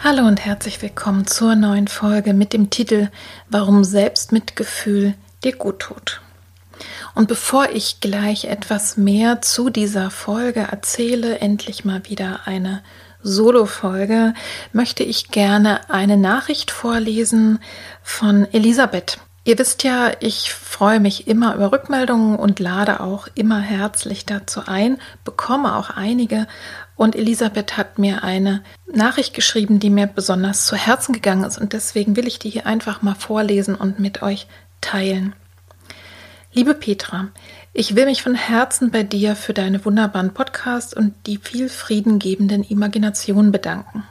Hallo und herzlich willkommen zur neuen Folge mit dem Titel Warum Selbstmitgefühl dir gut tut. Und bevor ich gleich etwas mehr zu dieser Folge erzähle, endlich mal wieder eine Solo-Folge, möchte ich gerne eine Nachricht vorlesen von Elisabeth. Ihr wisst ja, ich freue mich immer über Rückmeldungen und lade auch immer herzlich dazu ein, bekomme auch einige und Elisabeth hat mir eine Nachricht geschrieben, die mir besonders zu Herzen gegangen ist. Und deswegen will ich die hier einfach mal vorlesen und mit euch teilen. Liebe Petra, ich will mich von Herzen bei dir für deine wunderbaren Podcasts und die viel friedengebenden Imaginationen bedanken.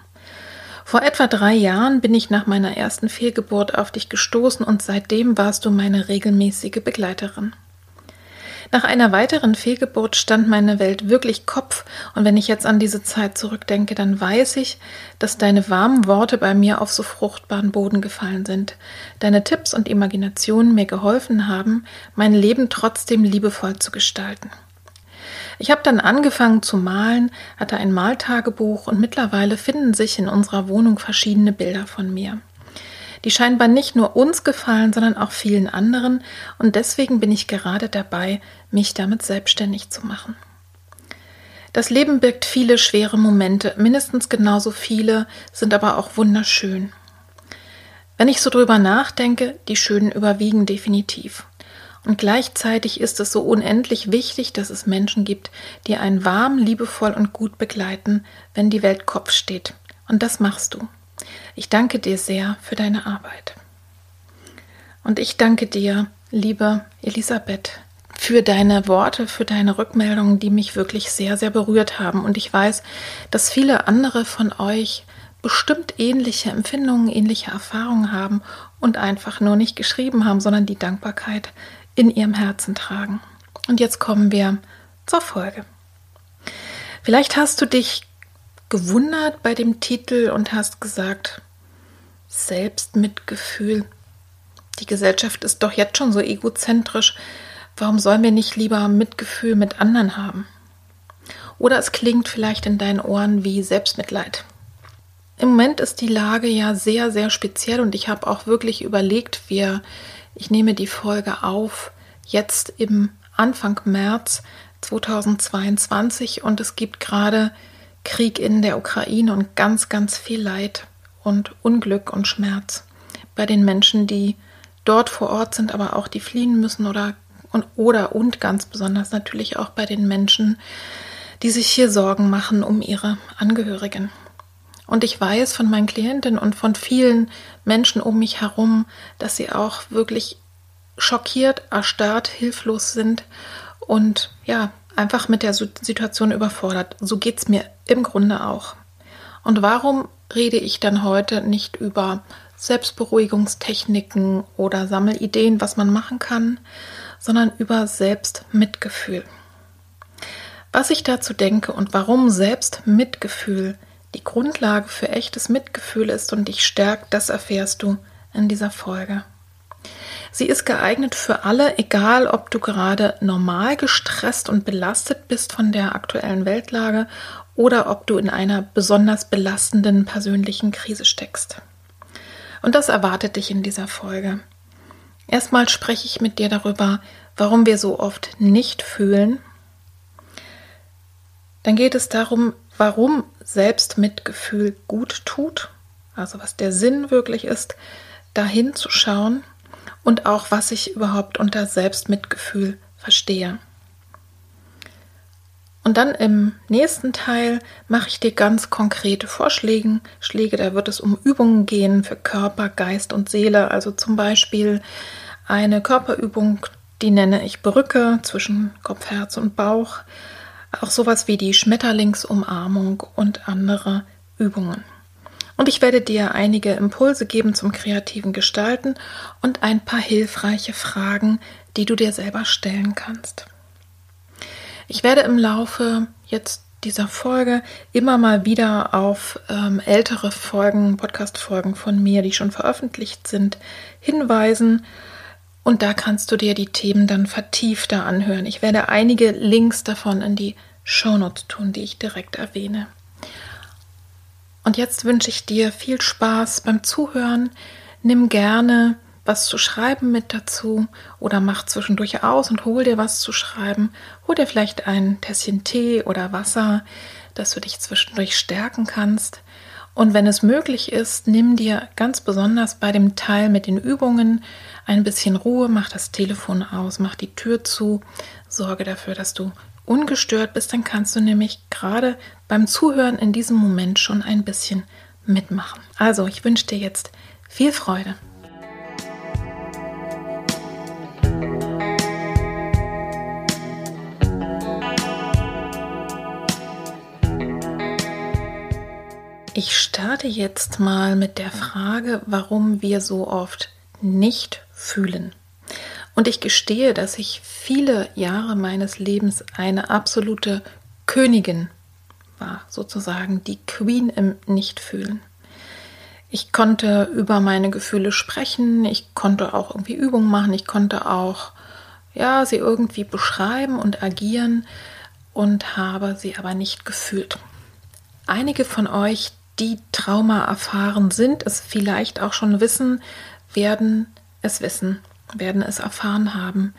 Vor etwa drei Jahren bin ich nach meiner ersten Fehlgeburt auf dich gestoßen und seitdem warst du meine regelmäßige Begleiterin. Nach einer weiteren Fehlgeburt stand meine Welt wirklich Kopf, und wenn ich jetzt an diese Zeit zurückdenke, dann weiß ich, dass deine warmen Worte bei mir auf so fruchtbaren Boden gefallen sind, deine Tipps und Imaginationen mir geholfen haben, mein Leben trotzdem liebevoll zu gestalten. Ich habe dann angefangen zu malen, hatte ein Maltagebuch und mittlerweile finden sich in unserer Wohnung verschiedene Bilder von mir die scheinbar nicht nur uns gefallen, sondern auch vielen anderen, und deswegen bin ich gerade dabei, mich damit selbstständig zu machen. Das Leben birgt viele schwere Momente, mindestens genauso viele sind aber auch wunderschön. Wenn ich so drüber nachdenke, die schönen überwiegen definitiv. Und gleichzeitig ist es so unendlich wichtig, dass es Menschen gibt, die einen warm, liebevoll und gut begleiten, wenn die Welt Kopf steht. Und das machst du. Ich danke dir sehr für deine Arbeit. Und ich danke dir, liebe Elisabeth, für deine Worte, für deine Rückmeldungen, die mich wirklich sehr, sehr berührt haben. Und ich weiß, dass viele andere von euch bestimmt ähnliche Empfindungen, ähnliche Erfahrungen haben und einfach nur nicht geschrieben haben, sondern die Dankbarkeit in ihrem Herzen tragen. Und jetzt kommen wir zur Folge. Vielleicht hast du dich gewundert bei dem Titel und hast gesagt, Selbstmitgefühl. Die Gesellschaft ist doch jetzt schon so egozentrisch. Warum sollen wir nicht lieber Mitgefühl mit anderen haben? Oder es klingt vielleicht in deinen Ohren wie Selbstmitleid. Im Moment ist die Lage ja sehr, sehr speziell und ich habe auch wirklich überlegt, wir, ich nehme die Folge auf, jetzt im Anfang März 2022 und es gibt gerade Krieg in der Ukraine und ganz, ganz viel Leid und Unglück und Schmerz bei den Menschen, die dort vor Ort sind, aber auch die fliehen müssen oder und, oder und ganz besonders natürlich auch bei den Menschen, die sich hier Sorgen machen um ihre Angehörigen. Und ich weiß von meinen Klientinnen und von vielen Menschen um mich herum, dass sie auch wirklich schockiert, erstarrt, hilflos sind und ja, einfach mit der Situation überfordert. So geht es mir im Grunde auch. Und warum rede ich dann heute nicht über Selbstberuhigungstechniken oder Sammelideen, was man machen kann, sondern über Selbstmitgefühl. Was ich dazu denke und warum Selbstmitgefühl die Grundlage für echtes Mitgefühl ist und dich stärkt, das erfährst du in dieser Folge. Sie ist geeignet für alle, egal ob du gerade normal gestresst und belastet bist von der aktuellen Weltlage oder ob du in einer besonders belastenden persönlichen Krise steckst. Und das erwartet dich in dieser Folge. Erstmal spreche ich mit dir darüber, warum wir so oft nicht fühlen. Dann geht es darum, warum Selbstmitgefühl gut tut, also was der Sinn wirklich ist, dahin zu schauen und auch was ich überhaupt unter Selbstmitgefühl verstehe. Und dann im nächsten Teil mache ich dir ganz konkrete Vorschläge. Schläge, da wird es um Übungen gehen für Körper, Geist und Seele. Also zum Beispiel eine Körperübung, die nenne ich Brücke zwischen Kopf, Herz und Bauch. Auch sowas wie die Schmetterlingsumarmung und andere Übungen. Und ich werde dir einige Impulse geben zum kreativen Gestalten und ein paar hilfreiche Fragen, die du dir selber stellen kannst. Ich werde im Laufe jetzt dieser Folge immer mal wieder auf ähm, ältere Folgen, Podcast-Folgen von mir, die schon veröffentlicht sind, hinweisen. Und da kannst du dir die Themen dann vertiefter anhören. Ich werde einige Links davon in die Shownotes tun, die ich direkt erwähne. Und jetzt wünsche ich dir viel Spaß beim Zuhören. Nimm gerne was zu schreiben mit dazu oder mach zwischendurch aus und hol dir was zu schreiben. Hol dir vielleicht ein Tässchen Tee oder Wasser, dass du dich zwischendurch stärken kannst. Und wenn es möglich ist, nimm dir ganz besonders bei dem Teil mit den Übungen ein bisschen Ruhe, mach das Telefon aus, mach die Tür zu, sorge dafür, dass du ungestört bist, dann kannst du nämlich gerade beim Zuhören in diesem Moment schon ein bisschen mitmachen. Also, ich wünsche dir jetzt viel Freude. Ich starte jetzt mal mit der Frage, warum wir so oft nicht fühlen. Und ich gestehe, dass ich viele Jahre meines Lebens eine absolute Königin war, sozusagen die Queen im Nichtfühlen. Ich konnte über meine Gefühle sprechen, ich konnte auch irgendwie Übungen machen, ich konnte auch ja, sie irgendwie beschreiben und agieren und habe sie aber nicht gefühlt. Einige von euch, die Trauma erfahren sind, es vielleicht auch schon wissen, werden es wissen, werden es erfahren haben.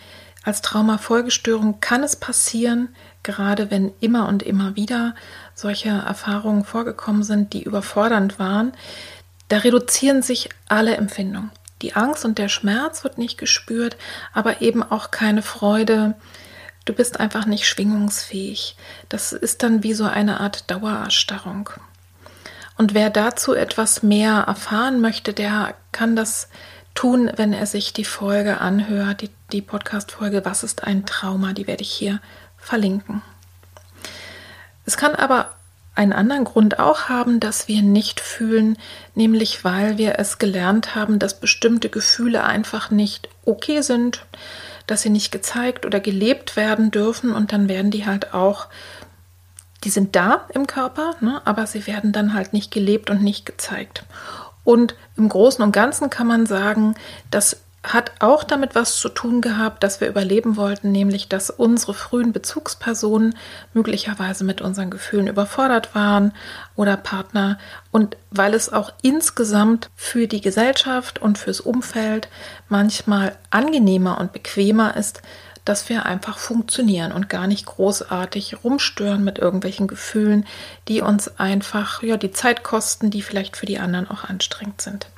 Als Traumafolgestörung kann es passieren, gerade wenn immer und immer wieder solche Erfahrungen vorgekommen sind, die überfordernd waren. Da reduzieren sich alle Empfindungen. Die Angst und der Schmerz wird nicht gespürt, aber eben auch keine Freude. Du bist einfach nicht schwingungsfähig. Das ist dann wie so eine Art Dauererstarrung. Und wer dazu etwas mehr erfahren möchte, der kann das tun, wenn er sich die Folge anhört, die, die Podcast-Folge Was ist ein Trauma? Die werde ich hier verlinken. Es kann aber einen anderen Grund auch haben, dass wir nicht fühlen, nämlich weil wir es gelernt haben, dass bestimmte Gefühle einfach nicht okay sind, dass sie nicht gezeigt oder gelebt werden dürfen und dann werden die halt auch die sind da im Körper, ne, aber sie werden dann halt nicht gelebt und nicht gezeigt. Und im Großen und Ganzen kann man sagen, das hat auch damit was zu tun gehabt, dass wir überleben wollten, nämlich dass unsere frühen Bezugspersonen möglicherweise mit unseren Gefühlen überfordert waren oder Partner. Und weil es auch insgesamt für die Gesellschaft und fürs Umfeld manchmal angenehmer und bequemer ist, dass wir einfach funktionieren und gar nicht großartig rumstören mit irgendwelchen Gefühlen, die uns einfach ja die Zeit kosten, die vielleicht für die anderen auch anstrengend sind.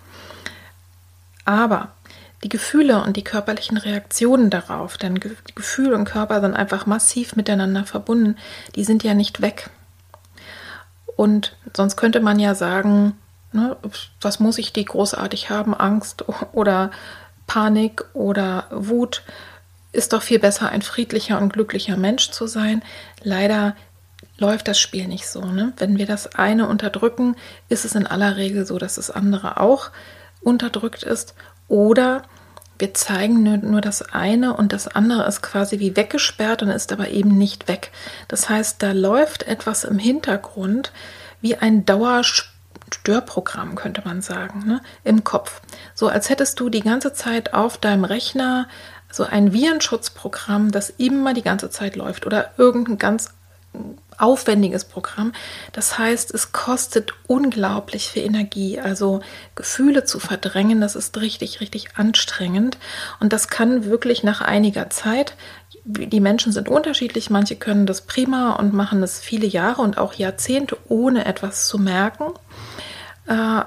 Aber die Gefühle und die körperlichen Reaktionen darauf, denn Gefühl und Körper sind einfach massiv miteinander verbunden, die sind ja nicht weg. Und sonst könnte man ja sagen, ne, was muss ich die großartig haben, Angst oder Panik oder Wut ist doch viel besser, ein friedlicher und glücklicher Mensch zu sein. Leider läuft das Spiel nicht so. Ne? Wenn wir das eine unterdrücken, ist es in aller Regel so, dass das andere auch unterdrückt ist. Oder wir zeigen nur, nur das eine und das andere ist quasi wie weggesperrt und ist aber eben nicht weg. Das heißt, da läuft etwas im Hintergrund wie ein Dauerstörprogramm, könnte man sagen, ne? im Kopf. So als hättest du die ganze Zeit auf deinem Rechner so ein Virenschutzprogramm, das immer die ganze Zeit läuft oder irgendein ganz aufwendiges Programm. Das heißt, es kostet unglaublich viel Energie. Also Gefühle zu verdrängen, das ist richtig, richtig anstrengend. Und das kann wirklich nach einiger Zeit, die Menschen sind unterschiedlich, manche können das prima und machen es viele Jahre und auch Jahrzehnte, ohne etwas zu merken. Äh,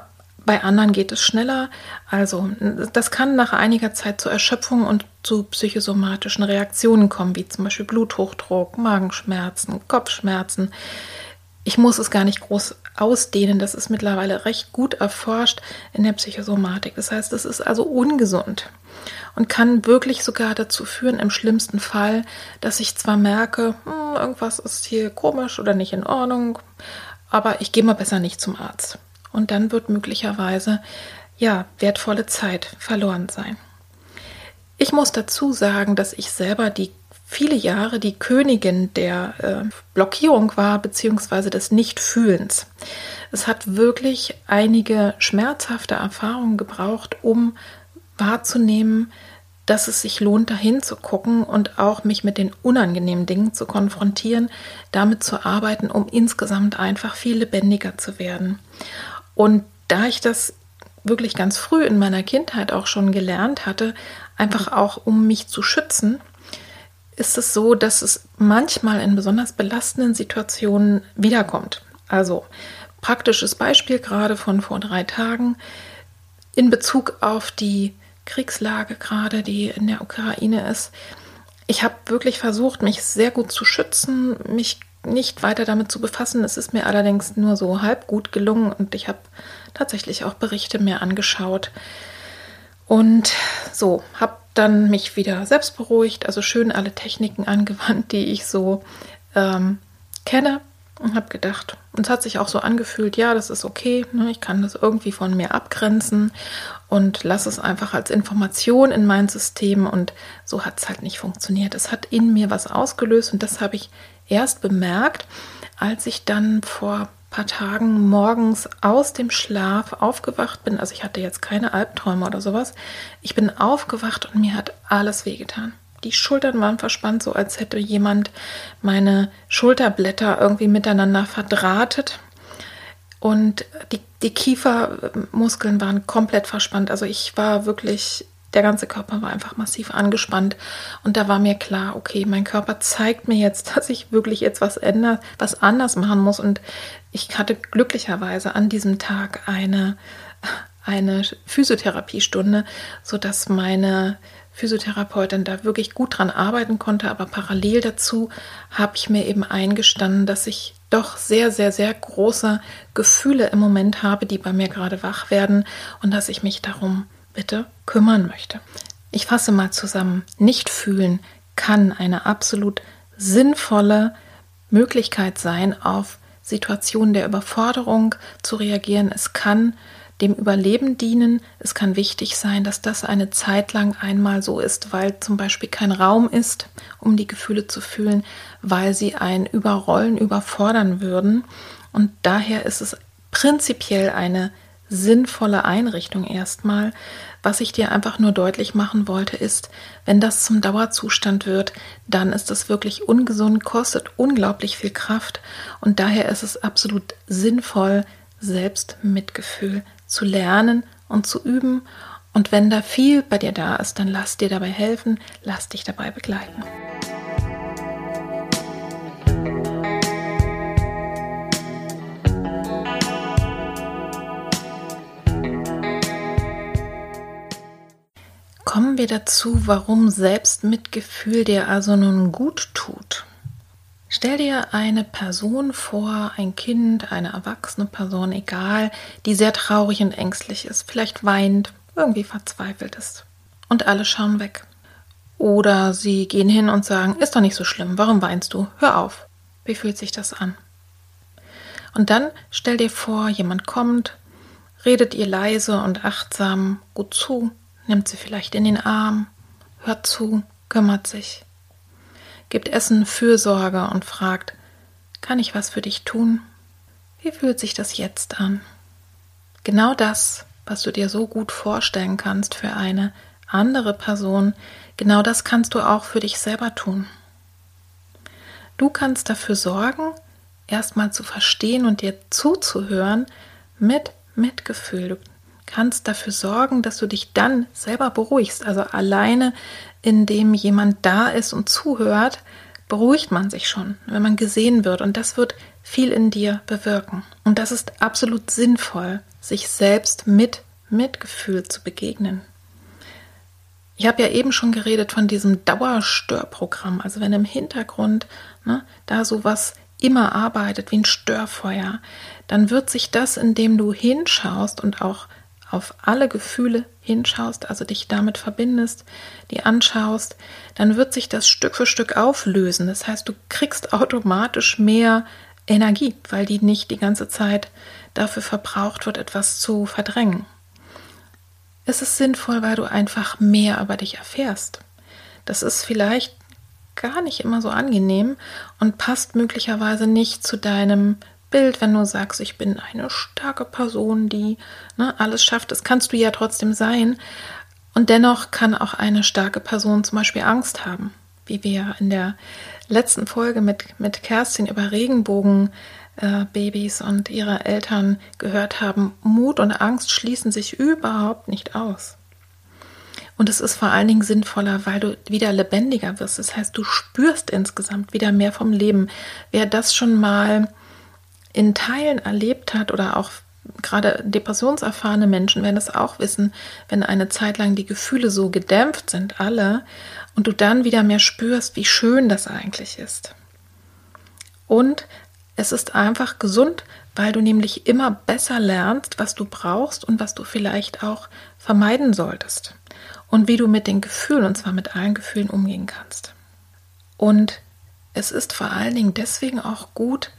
bei anderen geht es schneller. Also das kann nach einiger Zeit zur Erschöpfung und zu psychosomatischen Reaktionen kommen, wie zum Beispiel Bluthochdruck, Magenschmerzen, Kopfschmerzen. Ich muss es gar nicht groß ausdehnen. Das ist mittlerweile recht gut erforscht in der Psychosomatik. Das heißt, es ist also ungesund und kann wirklich sogar dazu führen, im schlimmsten Fall, dass ich zwar merke, hm, irgendwas ist hier komisch oder nicht in Ordnung, aber ich gehe mal besser nicht zum Arzt und dann wird möglicherweise ja wertvolle Zeit verloren sein. Ich muss dazu sagen, dass ich selber die viele Jahre die Königin der äh, Blockierung war, beziehungsweise des Nichtfühlens. Es hat wirklich einige schmerzhafte Erfahrungen gebraucht, um wahrzunehmen, dass es sich lohnt, dahin zu gucken und auch mich mit den unangenehmen Dingen zu konfrontieren, damit zu arbeiten, um insgesamt einfach viel lebendiger zu werden. Und da ich das wirklich ganz früh in meiner Kindheit auch schon gelernt hatte, einfach auch um mich zu schützen, ist es so, dass es manchmal in besonders belastenden Situationen wiederkommt. Also praktisches Beispiel gerade von vor drei Tagen in Bezug auf die Kriegslage gerade, die in der Ukraine ist. Ich habe wirklich versucht, mich sehr gut zu schützen, mich nicht weiter damit zu befassen. Es ist mir allerdings nur so halb gut gelungen und ich habe tatsächlich auch Berichte mir angeschaut und so habe dann mich wieder selbst beruhigt, also schön alle Techniken angewandt, die ich so ähm, kenne und habe gedacht, und es hat sich auch so angefühlt, ja, das ist okay, ne, ich kann das irgendwie von mir abgrenzen und lasse es einfach als Information in mein System und so hat es halt nicht funktioniert. Es hat in mir was ausgelöst und das habe ich erst bemerkt, als ich dann vor paar Tagen morgens aus dem Schlaf aufgewacht bin. Also ich hatte jetzt keine Albträume oder sowas. Ich bin aufgewacht und mir hat alles wehgetan. Die Schultern waren verspannt, so als hätte jemand meine Schulterblätter irgendwie miteinander verdrahtet. Und die, die Kiefermuskeln waren komplett verspannt. Also ich war wirklich der ganze Körper war einfach massiv angespannt. Und da war mir klar, okay, mein Körper zeigt mir jetzt, dass ich wirklich jetzt was ändern, was anders machen muss. Und ich hatte glücklicherweise an diesem Tag eine eine Physiotherapiestunde, so dass meine Physiotherapeutin da wirklich gut dran arbeiten konnte, aber parallel dazu habe ich mir eben eingestanden, dass ich doch sehr, sehr, sehr große Gefühle im Moment habe, die bei mir gerade wach werden. Und dass ich mich darum bitte kümmern möchte. Ich fasse mal zusammen. Nicht fühlen kann eine absolut sinnvolle Möglichkeit sein, auf Situationen der Überforderung zu reagieren. Es kann dem Überleben dienen. Es kann wichtig sein, dass das eine Zeit lang einmal so ist, weil zum Beispiel kein Raum ist, um die Gefühle zu fühlen, weil sie ein Überrollen überfordern würden. Und daher ist es prinzipiell eine sinnvolle Einrichtung erstmal. Was ich dir einfach nur deutlich machen wollte, ist, wenn das zum Dauerzustand wird, dann ist das wirklich ungesund, kostet unglaublich viel Kraft und daher ist es absolut sinnvoll, Selbstmitgefühl zu lernen und zu üben. Und wenn da viel bei dir da ist, dann lass dir dabei helfen, lass dich dabei begleiten. Kommen wir dazu, warum Selbstmitgefühl dir also nun gut tut. Stell dir eine Person vor, ein Kind, eine erwachsene Person, egal, die sehr traurig und ängstlich ist, vielleicht weint, irgendwie verzweifelt ist. Und alle schauen weg. Oder sie gehen hin und sagen, ist doch nicht so schlimm, warum weinst du? Hör auf. Wie fühlt sich das an? Und dann stell dir vor, jemand kommt, redet ihr leise und achtsam gut zu nimmt sie vielleicht in den Arm, hört zu, kümmert sich, gibt Essen Fürsorge und fragt, kann ich was für dich tun? Wie fühlt sich das jetzt an? Genau das, was du dir so gut vorstellen kannst für eine andere Person, genau das kannst du auch für dich selber tun. Du kannst dafür sorgen, erstmal zu verstehen und dir zuzuhören mit Mitgefühl. Du kannst dafür sorgen, dass du dich dann selber beruhigst. Also alleine, indem jemand da ist und zuhört, beruhigt man sich schon, wenn man gesehen wird. Und das wird viel in dir bewirken. Und das ist absolut sinnvoll, sich selbst mit Mitgefühl zu begegnen. Ich habe ja eben schon geredet von diesem Dauerstörprogramm. Also wenn im Hintergrund ne, da sowas immer arbeitet wie ein Störfeuer, dann wird sich das, indem du hinschaust und auch auf alle Gefühle hinschaust, also dich damit verbindest, die anschaust, dann wird sich das Stück für Stück auflösen. Das heißt, du kriegst automatisch mehr Energie, weil die nicht die ganze Zeit dafür verbraucht wird, etwas zu verdrängen. Es ist sinnvoll, weil du einfach mehr über dich erfährst. Das ist vielleicht gar nicht immer so angenehm und passt möglicherweise nicht zu deinem Bild, wenn du sagst, ich bin eine starke Person, die ne, alles schafft. Das kannst du ja trotzdem sein. Und dennoch kann auch eine starke Person zum Beispiel Angst haben, wie wir in der letzten Folge mit, mit Kerstin über Regenbogenbabys äh, und ihre Eltern gehört haben. Mut und Angst schließen sich überhaupt nicht aus. Und es ist vor allen Dingen sinnvoller, weil du wieder lebendiger wirst. Das heißt, du spürst insgesamt wieder mehr vom Leben. Wer das schon mal in Teilen erlebt hat oder auch gerade depressionserfahrene Menschen werden das auch wissen, wenn eine Zeit lang die Gefühle so gedämpft sind, alle, und du dann wieder mehr spürst, wie schön das eigentlich ist. Und es ist einfach gesund, weil du nämlich immer besser lernst, was du brauchst und was du vielleicht auch vermeiden solltest. Und wie du mit den Gefühlen, und zwar mit allen Gefühlen, umgehen kannst. Und es ist vor allen Dingen deswegen auch gut,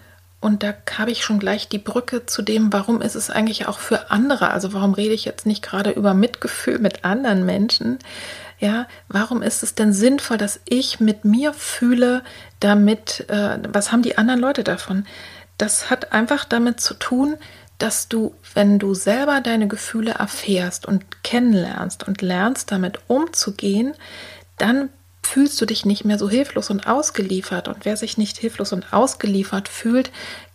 und da habe ich schon gleich die Brücke zu dem, warum ist es eigentlich auch für andere, also warum rede ich jetzt nicht gerade über Mitgefühl mit anderen Menschen, ja, warum ist es denn sinnvoll, dass ich mit mir fühle, damit, äh, was haben die anderen Leute davon? Das hat einfach damit zu tun, dass du, wenn du selber deine Gefühle erfährst und kennenlernst und lernst, damit umzugehen, dann fühlst du dich nicht mehr so hilflos und ausgeliefert. Und wer sich nicht hilflos und ausgeliefert fühlt,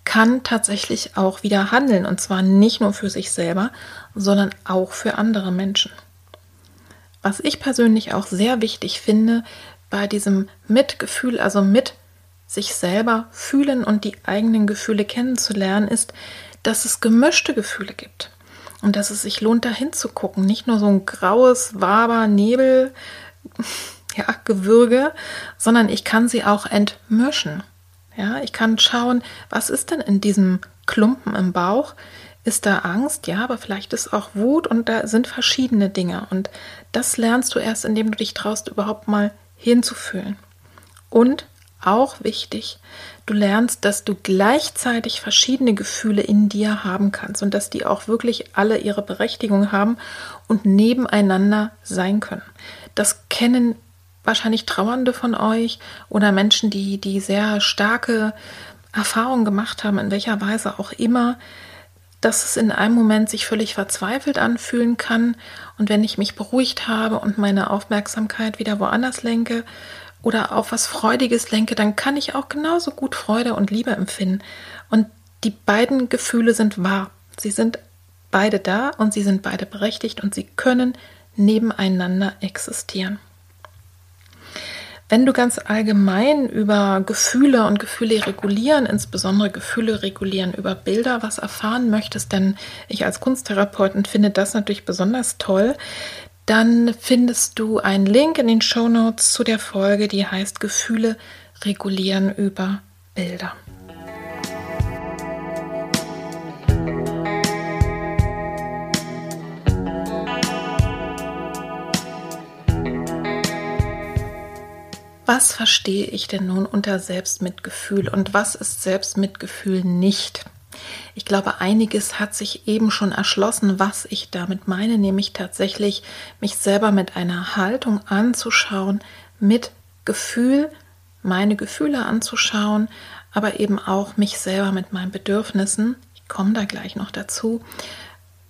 kann tatsächlich auch wieder handeln. Und zwar nicht nur für sich selber, sondern auch für andere Menschen. Was ich persönlich auch sehr wichtig finde bei diesem Mitgefühl, also mit sich selber fühlen und die eigenen Gefühle kennenzulernen, ist, dass es gemischte Gefühle gibt. Und dass es sich lohnt, da hinzugucken. Nicht nur so ein graues Waber, Nebel, ja, sondern ich kann sie auch entmischen. Ja, ich kann schauen, was ist denn in diesem Klumpen im Bauch? Ist da Angst? Ja, aber vielleicht ist auch Wut und da sind verschiedene Dinge. Und das lernst du erst, indem du dich traust, überhaupt mal hinzufühlen. Und auch wichtig, du lernst, dass du gleichzeitig verschiedene Gefühle in dir haben kannst und dass die auch wirklich alle ihre Berechtigung haben und nebeneinander sein können. Das kennen wahrscheinlich Trauernde von euch oder Menschen, die, die sehr starke Erfahrungen gemacht haben, in welcher Weise auch immer, dass es in einem Moment sich völlig verzweifelt anfühlen kann. Und wenn ich mich beruhigt habe und meine Aufmerksamkeit wieder woanders lenke oder auf was Freudiges lenke, dann kann ich auch genauso gut Freude und Liebe empfinden. Und die beiden Gefühle sind wahr. Sie sind beide da und sie sind beide berechtigt und sie können nebeneinander existieren. Wenn du ganz allgemein über Gefühle und Gefühle regulieren, insbesondere Gefühle regulieren über Bilder, was erfahren möchtest, denn ich als Kunsttherapeutin finde das natürlich besonders toll, dann findest du einen Link in den Show Notes zu der Folge, die heißt Gefühle regulieren über Bilder. Was verstehe ich denn nun unter Selbstmitgefühl und was ist Selbstmitgefühl nicht? Ich glaube, einiges hat sich eben schon erschlossen, was ich damit meine, nämlich tatsächlich mich selber mit einer Haltung anzuschauen, mit Gefühl, meine Gefühle anzuschauen, aber eben auch mich selber mit meinen Bedürfnissen. Ich komme da gleich noch dazu.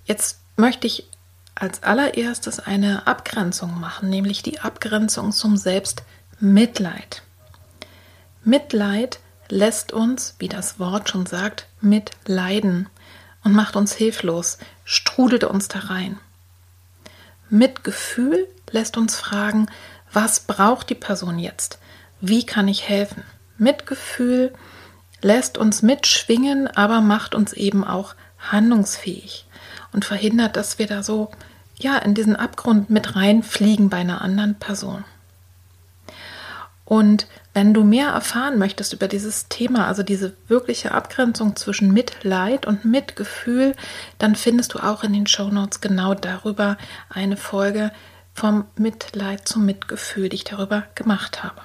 Jetzt möchte ich als allererstes eine Abgrenzung machen, nämlich die Abgrenzung zum Selbstmitgefühl. Mitleid. Mitleid lässt uns, wie das Wort schon sagt, mitleiden und macht uns hilflos, strudelt uns da rein. Mitgefühl lässt uns fragen, was braucht die Person jetzt? Wie kann ich helfen? Mitgefühl lässt uns mitschwingen, aber macht uns eben auch handlungsfähig und verhindert, dass wir da so ja in diesen Abgrund mit reinfliegen bei einer anderen Person. Und wenn du mehr erfahren möchtest über dieses Thema, also diese wirkliche Abgrenzung zwischen Mitleid und Mitgefühl, dann findest du auch in den Show Notes genau darüber eine Folge vom Mitleid zum Mitgefühl, die ich darüber gemacht habe.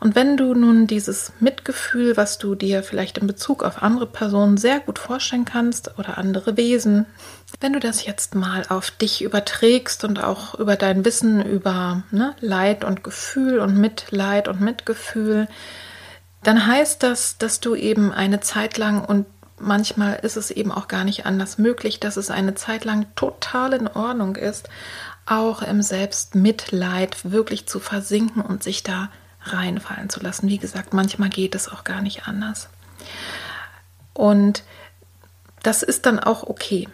Und wenn du nun dieses Mitgefühl, was du dir vielleicht in Bezug auf andere Personen sehr gut vorstellen kannst oder andere Wesen, wenn du das jetzt mal auf dich überträgst und auch über dein Wissen über ne, Leid und Gefühl und Mitleid und Mitgefühl, dann heißt das, dass du eben eine Zeit lang und manchmal ist es eben auch gar nicht anders möglich, dass es eine Zeit lang total in Ordnung ist, auch im Selbstmitleid wirklich zu versinken und sich da reinfallen zu lassen. Wie gesagt, manchmal geht es auch gar nicht anders. Und das ist dann auch okay.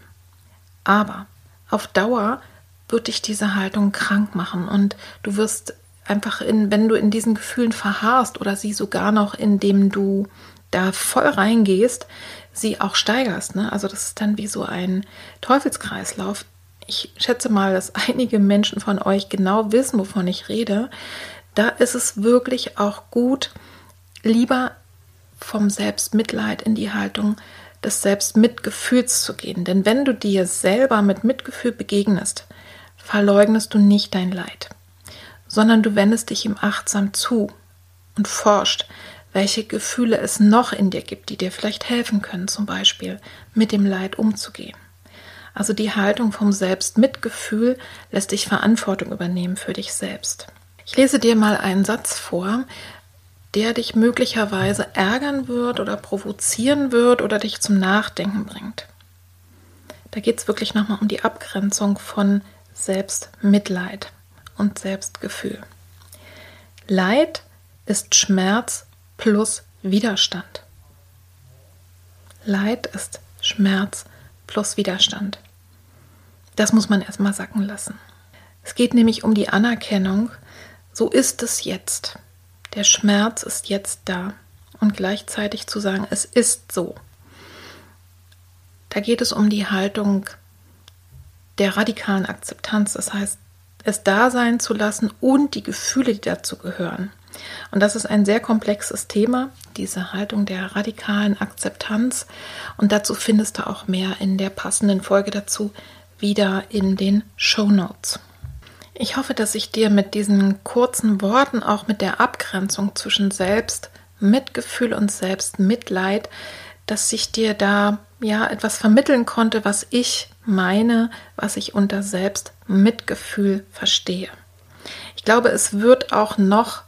Aber auf Dauer wird dich diese Haltung krank machen und du wirst einfach in, wenn du in diesen Gefühlen verharrst oder sie sogar noch, indem du da voll reingehst, sie auch steigerst. Ne? Also das ist dann wie so ein Teufelskreislauf. Ich schätze mal, dass einige Menschen von euch genau wissen, wovon ich rede da ist es wirklich auch gut, lieber vom Selbstmitleid in die Haltung des Selbstmitgefühls zu gehen. Denn wenn du dir selber mit Mitgefühl begegnest, verleugnest du nicht dein Leid, sondern du wendest dich ihm achtsam zu und forscht, welche Gefühle es noch in dir gibt, die dir vielleicht helfen können, zum Beispiel mit dem Leid umzugehen. Also die Haltung vom Selbstmitgefühl lässt dich Verantwortung übernehmen für dich selbst. Ich lese dir mal einen Satz vor, der dich möglicherweise ärgern wird oder provozieren wird oder dich zum Nachdenken bringt. Da geht es wirklich nochmal um die Abgrenzung von Selbstmitleid und Selbstgefühl. Leid ist Schmerz plus Widerstand. Leid ist Schmerz plus Widerstand. Das muss man erstmal sacken lassen. Es geht nämlich um die Anerkennung, so ist es jetzt. Der Schmerz ist jetzt da. Und gleichzeitig zu sagen, es ist so. Da geht es um die Haltung der radikalen Akzeptanz. Das heißt, es da sein zu lassen und die Gefühle, die dazu gehören. Und das ist ein sehr komplexes Thema, diese Haltung der radikalen Akzeptanz. Und dazu findest du auch mehr in der passenden Folge dazu wieder in den Show Notes. Ich hoffe, dass ich dir mit diesen kurzen Worten, auch mit der Abgrenzung zwischen Selbstmitgefühl und Selbstmitleid, dass ich dir da ja etwas vermitteln konnte, was ich meine, was ich unter Selbstmitgefühl verstehe. Ich glaube, es wird auch noch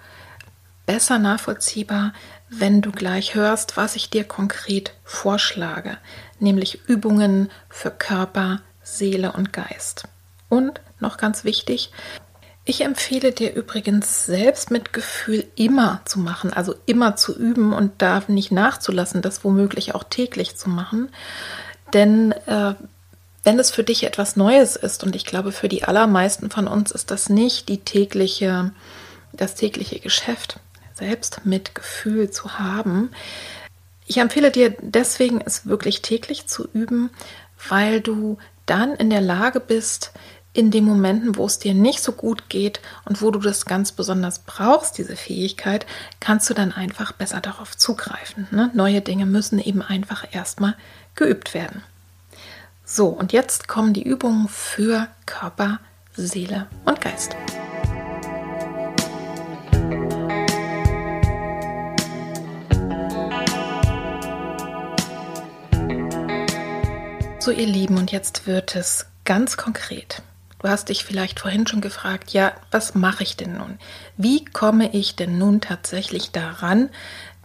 besser nachvollziehbar, wenn du gleich hörst, was ich dir konkret vorschlage, nämlich Übungen für Körper, Seele und Geist. Und noch ganz wichtig. Ich empfehle dir übrigens Selbstmitgefühl immer zu machen, also immer zu üben und da nicht nachzulassen, das womöglich auch täglich zu machen. Denn äh, wenn es für dich etwas Neues ist, und ich glaube, für die allermeisten von uns ist das nicht die tägliche, das tägliche Geschäft, Selbstmitgefühl zu haben. Ich empfehle dir deswegen, es wirklich täglich zu üben, weil du dann in der Lage bist, in den Momenten, wo es dir nicht so gut geht und wo du das ganz besonders brauchst, diese Fähigkeit, kannst du dann einfach besser darauf zugreifen. Ne? Neue Dinge müssen eben einfach erstmal geübt werden. So, und jetzt kommen die Übungen für Körper, Seele und Geist. So, ihr Lieben, und jetzt wird es ganz konkret. Du hast dich vielleicht vorhin schon gefragt, ja, was mache ich denn nun? Wie komme ich denn nun tatsächlich daran,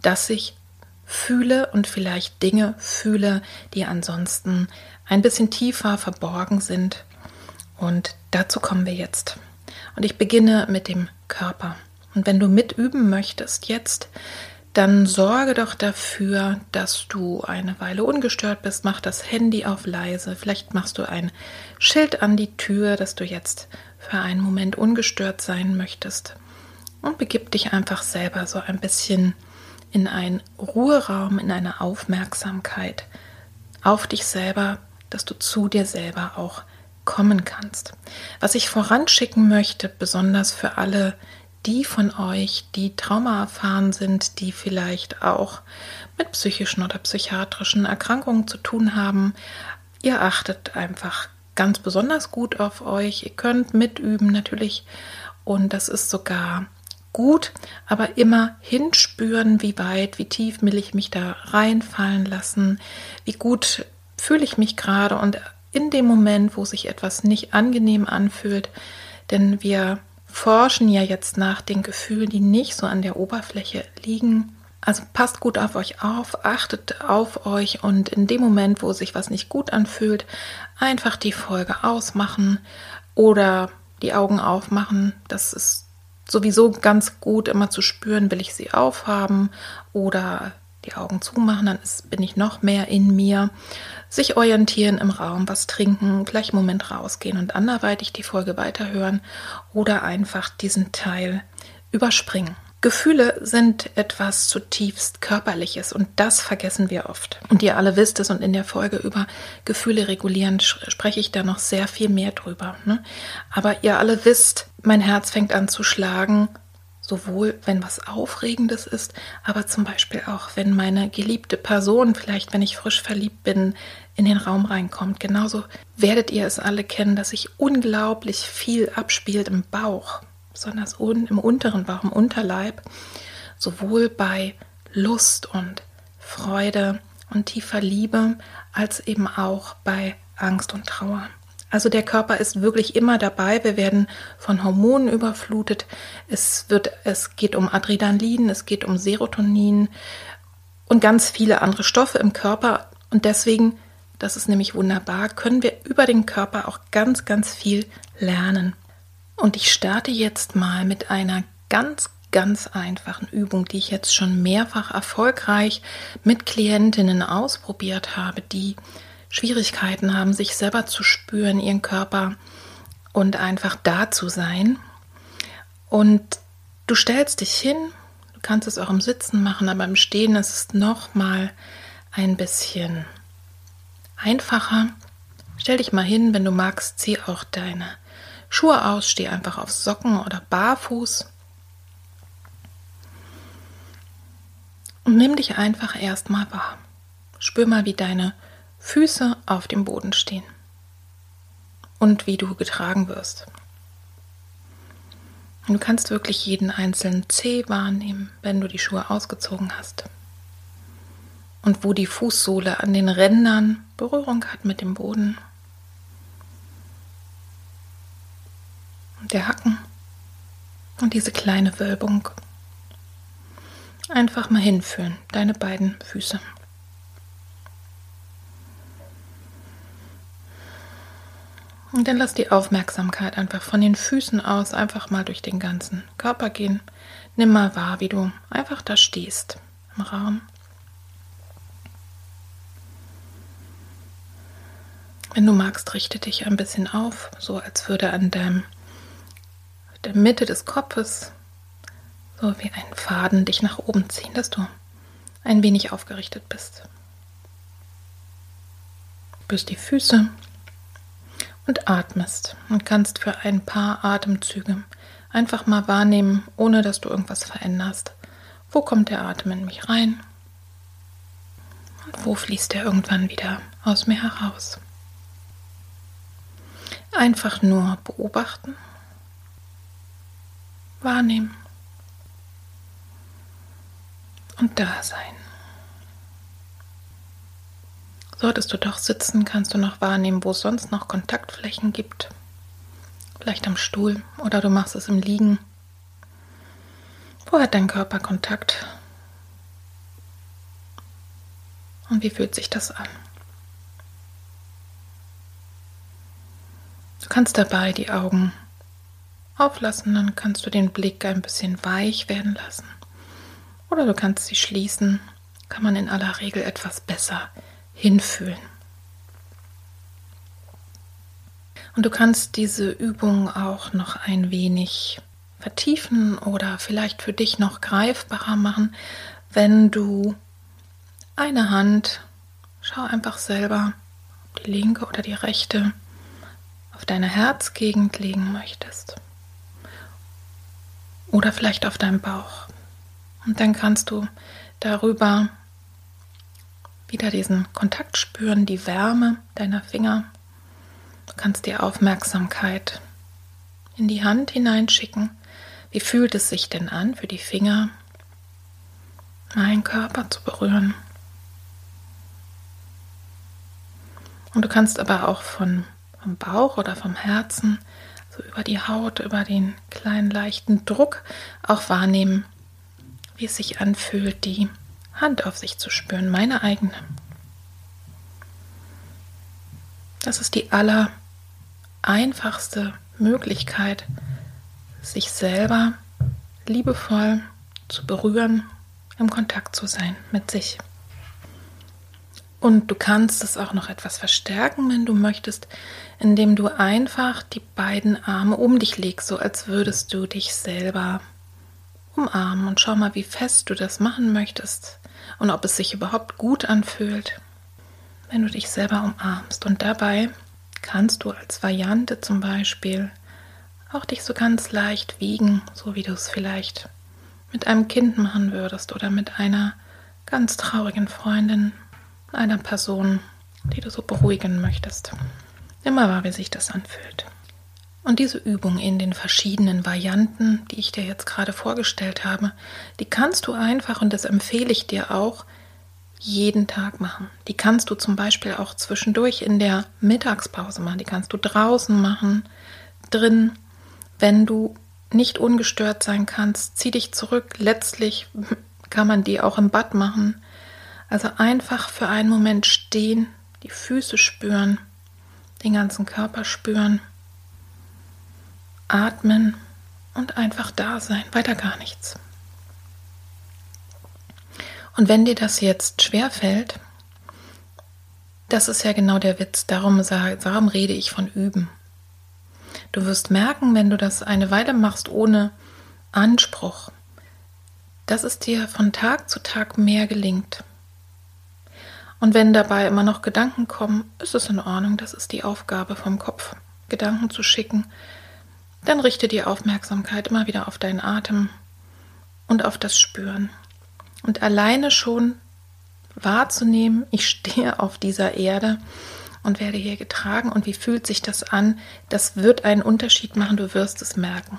dass ich fühle und vielleicht Dinge fühle, die ansonsten ein bisschen tiefer verborgen sind? Und dazu kommen wir jetzt. Und ich beginne mit dem Körper. Und wenn du mitüben möchtest jetzt, dann sorge doch dafür, dass du eine Weile ungestört bist. Mach das Handy auf leise. Vielleicht machst du ein Schild an die Tür, dass du jetzt für einen Moment ungestört sein möchtest. Und begib dich einfach selber so ein bisschen in einen Ruheraum, in eine Aufmerksamkeit auf dich selber, dass du zu dir selber auch kommen kannst. Was ich voranschicken möchte, besonders für alle, die von euch, die Trauma erfahren sind, die vielleicht auch mit psychischen oder psychiatrischen Erkrankungen zu tun haben, ihr achtet einfach ganz besonders gut auf euch. Ihr könnt mitüben natürlich und das ist sogar gut, aber immer hinspüren, wie weit, wie tief will ich mich da reinfallen lassen, wie gut fühle ich mich gerade und in dem Moment, wo sich etwas nicht angenehm anfühlt, denn wir forschen ja jetzt nach den Gefühlen, die nicht so an der Oberfläche liegen. Also passt gut auf euch auf, achtet auf euch und in dem Moment, wo sich was nicht gut anfühlt, einfach die Folge ausmachen oder die Augen aufmachen. Das ist sowieso ganz gut immer zu spüren, will ich sie aufhaben oder die Augen zumachen, dann ist, bin ich noch mehr in mir. Sich orientieren im Raum, was trinken, gleich einen Moment rausgehen und anderweitig die Folge weiterhören oder einfach diesen Teil überspringen. Gefühle sind etwas zutiefst Körperliches und das vergessen wir oft. Und ihr alle wisst es und in der Folge über Gefühle regulieren spreche ich da noch sehr viel mehr drüber. Ne? Aber ihr alle wisst, mein Herz fängt an zu schlagen, sowohl wenn was Aufregendes ist, aber zum Beispiel auch wenn meine geliebte Person, vielleicht wenn ich frisch verliebt bin, in den Raum reinkommt. Genauso werdet ihr es alle kennen, dass sich unglaublich viel abspielt im Bauch besonders im unteren Bauch, im Unterleib, sowohl bei Lust und Freude und tiefer Liebe, als eben auch bei Angst und Trauer. Also der Körper ist wirklich immer dabei. Wir werden von Hormonen überflutet. Es wird, es geht um Adrenalin, es geht um Serotonin und ganz viele andere Stoffe im Körper. Und deswegen, das ist nämlich wunderbar, können wir über den Körper auch ganz, ganz viel lernen. Und ich starte jetzt mal mit einer ganz, ganz einfachen Übung, die ich jetzt schon mehrfach erfolgreich mit Klientinnen ausprobiert habe, die Schwierigkeiten haben, sich selber zu spüren, ihren Körper und einfach da zu sein. Und du stellst dich hin, du kannst es auch im Sitzen machen, aber im Stehen ist es noch mal ein bisschen einfacher. Stell dich mal hin, wenn du magst, zieh auch deine Schuhe aus, steh einfach auf Socken oder barfuß. Und nimm dich einfach erstmal wahr. Spür mal, wie deine Füße auf dem Boden stehen und wie du getragen wirst. Du kannst wirklich jeden einzelnen Zeh wahrnehmen, wenn du die Schuhe ausgezogen hast. Und wo die Fußsohle an den Rändern Berührung hat mit dem Boden. der Hacken und diese kleine Wölbung. Einfach mal hinführen, deine beiden Füße. Und dann lass die Aufmerksamkeit einfach von den Füßen aus einfach mal durch den ganzen Körper gehen. Nimm mal wahr, wie du einfach da stehst im Raum. Wenn du magst, richte dich ein bisschen auf, so als würde an deinem der Mitte des Kopfes so wie ein Faden dich nach oben ziehen, dass du ein wenig aufgerichtet bist. Bis die Füße und atmest und kannst für ein paar Atemzüge einfach mal wahrnehmen, ohne dass du irgendwas veränderst. Wo kommt der Atem in mich rein? Und wo fließt er irgendwann wieder aus mir heraus? Einfach nur beobachten wahrnehmen und da sein. Solltest du doch sitzen, kannst du noch wahrnehmen, wo es sonst noch Kontaktflächen gibt. Vielleicht am Stuhl oder du machst es im Liegen. Wo hat dein Körper Kontakt? Und wie fühlt sich das an? Du kannst dabei die Augen auflassen, dann kannst du den Blick ein bisschen weich werden lassen oder du kannst sie schließen, kann man in aller Regel etwas besser hinfühlen. Und du kannst diese Übung auch noch ein wenig vertiefen oder vielleicht für dich noch greifbarer machen, wenn du eine Hand, schau einfach selber, die linke oder die rechte, auf deine Herzgegend legen möchtest. Oder vielleicht auf deinem Bauch. Und dann kannst du darüber wieder diesen Kontakt spüren, die Wärme deiner Finger. Du kannst dir Aufmerksamkeit in die Hand hineinschicken. Wie fühlt es sich denn an für die Finger, meinen Körper zu berühren? Und du kannst aber auch von, vom Bauch oder vom Herzen, so über die Haut, über den kleinen leichten Druck auch wahrnehmen, wie es sich anfühlt, die Hand auf sich zu spüren, meine eigene. Das ist die aller einfachste Möglichkeit, sich selber liebevoll zu berühren, im Kontakt zu sein mit sich. Und du kannst es auch noch etwas verstärken, wenn du möchtest, indem du einfach die beiden Arme um dich legst, so als würdest du dich selber umarmen und schau mal, wie fest du das machen möchtest und ob es sich überhaupt gut anfühlt, wenn du dich selber umarmst. Und dabei kannst du als Variante zum Beispiel auch dich so ganz leicht wiegen, so wie du es vielleicht mit einem Kind machen würdest oder mit einer ganz traurigen Freundin einer Person, die du so beruhigen möchtest. Immer wahr, wie sich das anfühlt. Und diese Übung in den verschiedenen Varianten, die ich dir jetzt gerade vorgestellt habe, die kannst du einfach, und das empfehle ich dir auch, jeden Tag machen. Die kannst du zum Beispiel auch zwischendurch in der Mittagspause machen. Die kannst du draußen machen, drin. Wenn du nicht ungestört sein kannst, zieh dich zurück. Letztlich kann man die auch im Bad machen. Also einfach für einen Moment stehen, die Füße spüren, den ganzen Körper spüren, atmen und einfach da sein, weiter gar nichts. Und wenn dir das jetzt schwer fällt, das ist ja genau der Witz, darum, darum rede ich von Üben. Du wirst merken, wenn du das eine Weile machst ohne Anspruch, dass es dir von Tag zu Tag mehr gelingt. Und wenn dabei immer noch Gedanken kommen, ist es in Ordnung, das ist die Aufgabe vom Kopf, Gedanken zu schicken. Dann richte die Aufmerksamkeit immer wieder auf deinen Atem und auf das Spüren. Und alleine schon wahrzunehmen, ich stehe auf dieser Erde und werde hier getragen und wie fühlt sich das an, das wird einen Unterschied machen, du wirst es merken.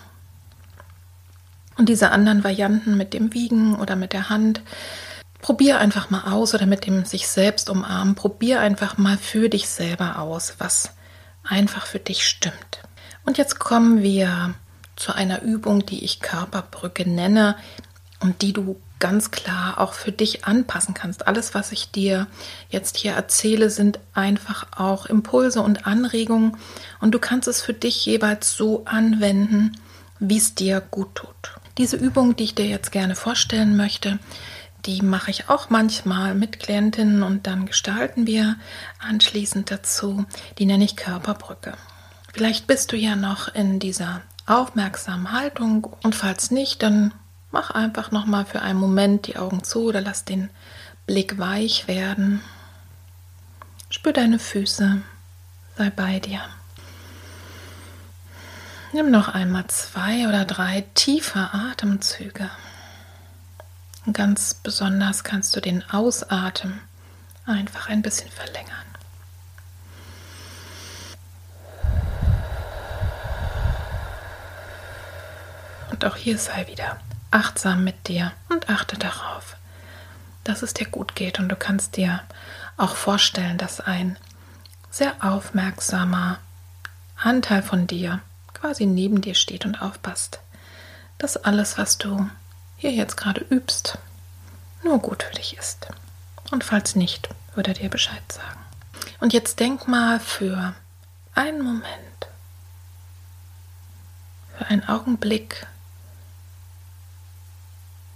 Und diese anderen Varianten mit dem Wiegen oder mit der Hand, Probier einfach mal aus oder mit dem sich selbst umarmen, probier einfach mal für dich selber aus, was einfach für dich stimmt. Und jetzt kommen wir zu einer Übung, die ich Körperbrücke nenne und die du ganz klar auch für dich anpassen kannst. Alles, was ich dir jetzt hier erzähle, sind einfach auch Impulse und Anregungen und du kannst es für dich jeweils so anwenden, wie es dir gut tut. Diese Übung, die ich dir jetzt gerne vorstellen möchte, die mache ich auch manchmal mit Klientinnen und dann gestalten wir anschließend dazu. Die nenne ich Körperbrücke. Vielleicht bist du ja noch in dieser aufmerksamen Haltung und falls nicht, dann mach einfach noch mal für einen Moment die Augen zu oder lass den Blick weich werden. Spür deine Füße, sei bei dir. Nimm noch einmal zwei oder drei tiefe Atemzüge. Ganz besonders kannst du den Ausatmen einfach ein bisschen verlängern. Und auch hier sei wieder achtsam mit dir und achte darauf, dass es dir gut geht. Und du kannst dir auch vorstellen, dass ein sehr aufmerksamer Anteil von dir quasi neben dir steht und aufpasst, dass alles, was du hier jetzt gerade übst, nur gut für dich ist. Und falls nicht, würde er dir Bescheid sagen. Und jetzt denk mal für einen Moment, für einen Augenblick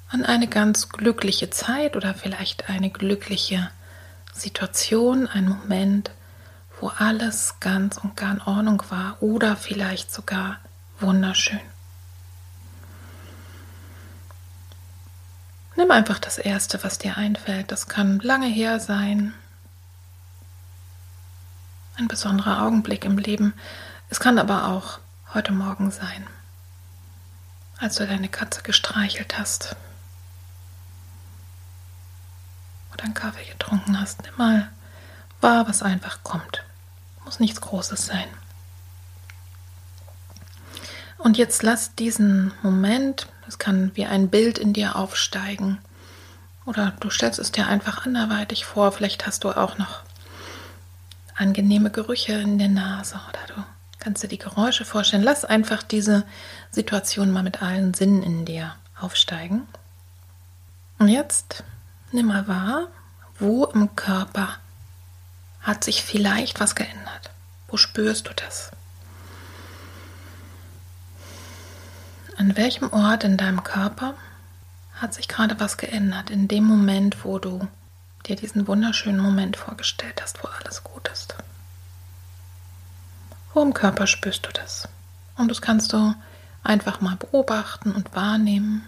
an eine ganz glückliche Zeit oder vielleicht eine glückliche Situation, ein Moment, wo alles ganz und gar in Ordnung war oder vielleicht sogar wunderschön. Nimm einfach das Erste, was dir einfällt. Das kann lange her sein. Ein besonderer Augenblick im Leben. Es kann aber auch heute Morgen sein, als du deine Katze gestreichelt hast oder einen Kaffee getrunken hast. Nimm mal wahr, was einfach kommt. Muss nichts Großes sein. Und jetzt lass diesen Moment, es kann wie ein Bild in dir aufsteigen, oder du stellst es dir einfach anderweitig vor, vielleicht hast du auch noch angenehme Gerüche in der Nase oder du kannst dir die Geräusche vorstellen. Lass einfach diese Situation mal mit allen Sinnen in dir aufsteigen. Und jetzt nimm mal wahr, wo im Körper hat sich vielleicht was geändert. Wo spürst du das? An welchem Ort in deinem Körper hat sich gerade was geändert in dem Moment, wo du dir diesen wunderschönen Moment vorgestellt hast, wo alles gut ist? Wo im Körper spürst du das? Und das kannst du einfach mal beobachten und wahrnehmen.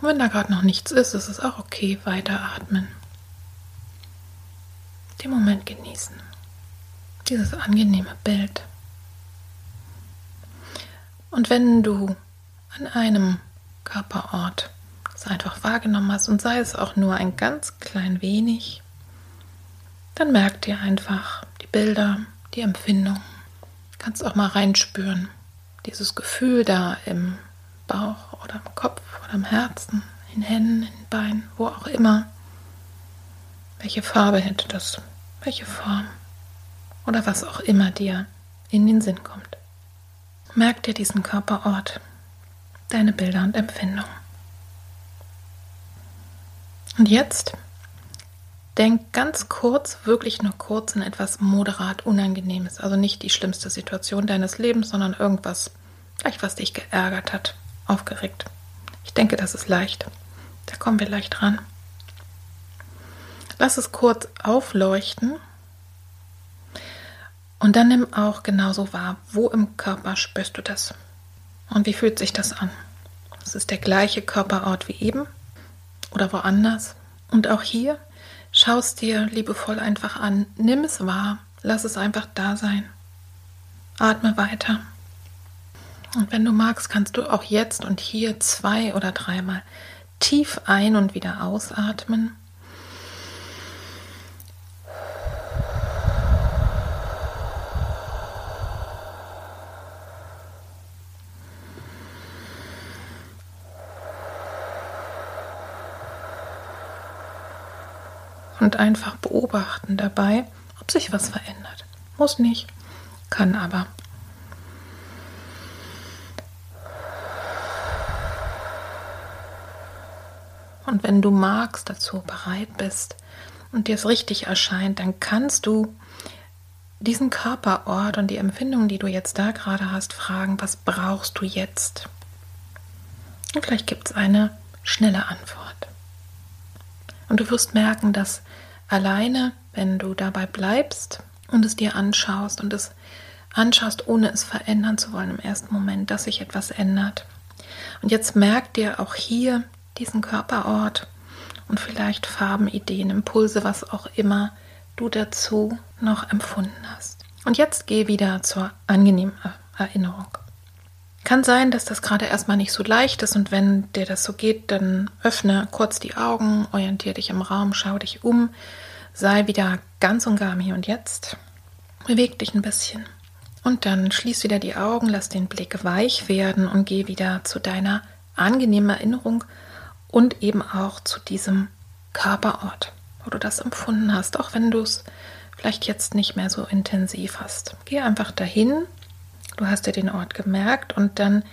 Wenn da gerade noch nichts ist, ist es auch okay, weiteratmen. Den Moment genießen. Dieses angenehme Bild. Und wenn du an einem Körperort es einfach wahrgenommen hast und sei es auch nur ein ganz klein wenig, dann merk dir einfach die Bilder, die Empfindung. Kannst auch mal reinspüren, dieses Gefühl da im Bauch oder im Kopf oder im Herzen, in Händen, in Beinen, wo auch immer. Welche Farbe hätte das? Welche Form? Oder was auch immer dir in den Sinn kommt. Merk dir diesen Körperort, deine Bilder und Empfindungen. Und jetzt denk ganz kurz, wirklich nur kurz in etwas moderat Unangenehmes. Also nicht die schlimmste Situation deines Lebens, sondern irgendwas, vielleicht was dich geärgert hat, aufgeregt. Ich denke, das ist leicht. Da kommen wir leicht ran. Lass es kurz aufleuchten und dann nimm auch genauso wahr, wo im Körper spürst du das und wie fühlt sich das an. Es ist der gleiche Körperort wie eben oder woanders. Und auch hier schaust dir liebevoll einfach an, nimm es wahr, lass es einfach da sein. Atme weiter. Und wenn du magst, kannst du auch jetzt und hier zwei oder dreimal tief ein- und wieder ausatmen. Und einfach beobachten dabei, ob sich was verändert. Muss nicht, kann aber. Und wenn du magst, dazu bereit bist und dir es richtig erscheint, dann kannst du diesen Körperort und die Empfindung, die du jetzt da gerade hast, fragen, was brauchst du jetzt? Und vielleicht gibt es eine schnelle Antwort. Und du wirst merken, dass alleine, wenn du dabei bleibst und es dir anschaust und es anschaust, ohne es verändern zu wollen im ersten Moment, dass sich etwas ändert. Und jetzt merk dir auch hier diesen Körperort und vielleicht Farben, Ideen, Impulse, was auch immer du dazu noch empfunden hast. Und jetzt geh wieder zur angenehmen Erinnerung. Kann sein, dass das gerade erstmal nicht so leicht ist und wenn dir das so geht, dann öffne kurz die Augen, orientiere dich im Raum, schau dich um, sei wieder ganz und gar im Hier und Jetzt, beweg dich ein bisschen und dann schließ wieder die Augen, lass den Blick weich werden und geh wieder zu deiner angenehmen Erinnerung und eben auch zu diesem Körperort, wo du das empfunden hast, auch wenn du es vielleicht jetzt nicht mehr so intensiv hast. Geh einfach dahin, du hast dir den Ort gemerkt und dann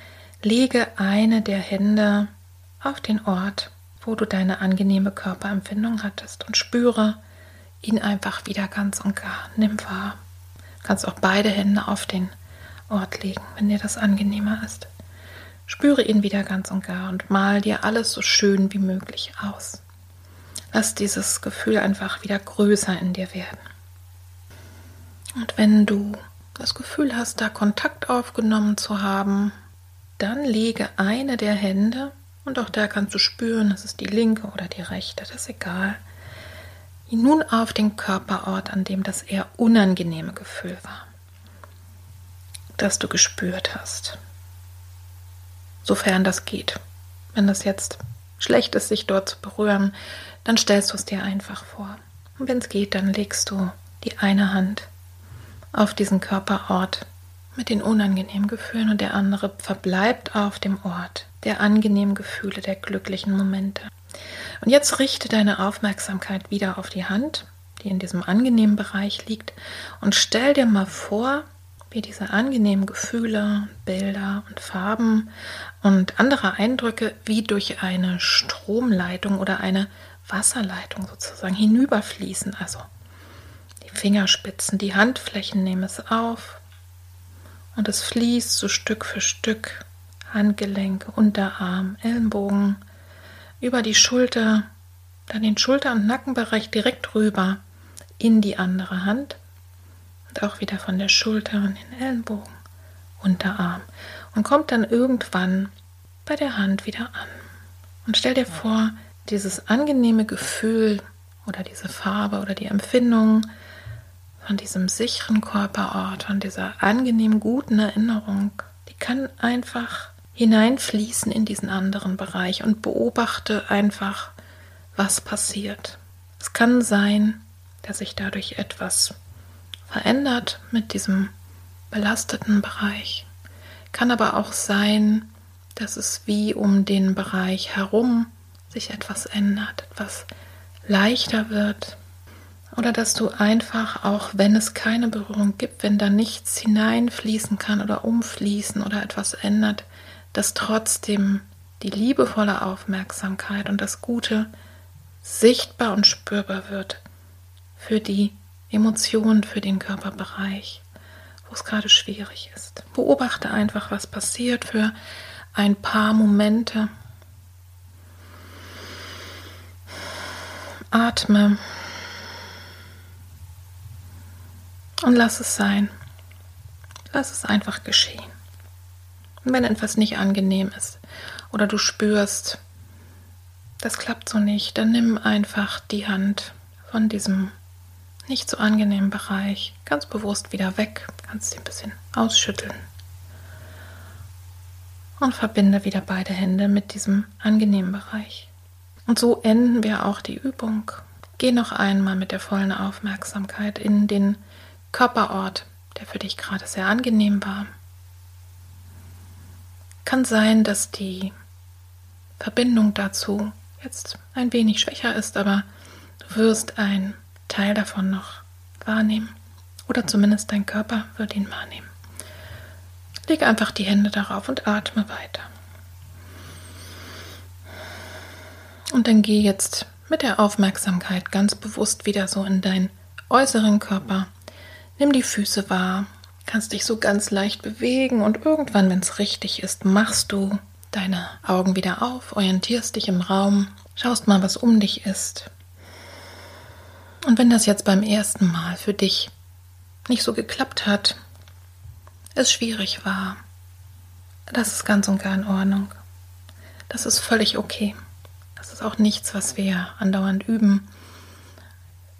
lege eine der Hände auf den Ort, wo du deine angenehme Körperempfindung hattest und spüre ihn einfach wieder ganz und gar. Nimm wahr. Kannst auch beide Hände auf den Ort legen, wenn dir das angenehmer ist. Spüre ihn wieder ganz und gar und mal dir alles so schön wie möglich aus. Lass dieses Gefühl einfach wieder größer in dir werden. Und wenn du das Gefühl hast, da Kontakt aufgenommen zu haben, dann lege eine der Hände, und auch da kannst du spüren, das ist die linke oder die rechte, das ist egal, nun auf den Körperort, an dem das eher unangenehme Gefühl war, das du gespürt hast. Sofern das geht. Wenn das jetzt schlecht ist, sich dort zu berühren, dann stellst du es dir einfach vor. Und wenn es geht, dann legst du die eine Hand auf diesen Körperort mit den unangenehmen Gefühlen und der andere verbleibt auf dem Ort der angenehmen Gefühle, der glücklichen Momente. Und jetzt richte deine Aufmerksamkeit wieder auf die Hand, die in diesem angenehmen Bereich liegt, und stell dir mal vor, wie diese angenehmen Gefühle, Bilder und Farben und andere Eindrücke wie durch eine Stromleitung oder eine Wasserleitung sozusagen hinüberfließen. Also Fingerspitzen, die Handflächen nehmen es auf und es fließt so Stück für Stück Handgelenk, Unterarm, Ellenbogen, über die Schulter, dann den Schulter- und Nackenbereich direkt rüber in die andere Hand und auch wieder von der Schulter und den Ellenbogen, Unterarm und kommt dann irgendwann bei der Hand wieder an. Und stell dir vor, dieses angenehme Gefühl oder diese Farbe oder die Empfindung von diesem sicheren Körperort, von dieser angenehm guten Erinnerung, die kann einfach hineinfließen in diesen anderen Bereich und beobachte einfach, was passiert. Es kann sein, dass sich dadurch etwas verändert mit diesem belasteten Bereich. Kann aber auch sein, dass es wie um den Bereich herum sich etwas ändert, etwas leichter wird. Oder dass du einfach, auch wenn es keine Berührung gibt, wenn da nichts hineinfließen kann oder umfließen oder etwas ändert, dass trotzdem die liebevolle Aufmerksamkeit und das Gute sichtbar und spürbar wird für die Emotionen, für den Körperbereich, wo es gerade schwierig ist. Beobachte einfach, was passiert für ein paar Momente. Atme und lass es sein. Lass es einfach geschehen. Und wenn etwas nicht angenehm ist oder du spürst, das klappt so nicht, dann nimm einfach die Hand von diesem nicht so angenehmen Bereich ganz bewusst wieder weg, kannst sie ein bisschen ausschütteln und verbinde wieder beide Hände mit diesem angenehmen Bereich. Und so enden wir auch die Übung. Geh noch einmal mit der vollen Aufmerksamkeit in den Körperort, der für dich gerade sehr angenehm war. Kann sein, dass die Verbindung dazu jetzt ein wenig schwächer ist, aber du wirst einen Teil davon noch wahrnehmen. Oder zumindest dein Körper wird ihn wahrnehmen. Leg einfach die Hände darauf und atme weiter. Und dann geh jetzt mit der Aufmerksamkeit ganz bewusst wieder so in deinen äußeren Körper. Nimm die Füße wahr, kannst dich so ganz leicht bewegen und irgendwann, wenn es richtig ist, machst du deine Augen wieder auf, orientierst dich im Raum, schaust mal, was um dich ist. Und wenn das jetzt beim ersten Mal für dich nicht so geklappt hat, es schwierig war, das ist ganz und gar in Ordnung. Das ist völlig okay. Das ist auch nichts, was wir andauernd üben.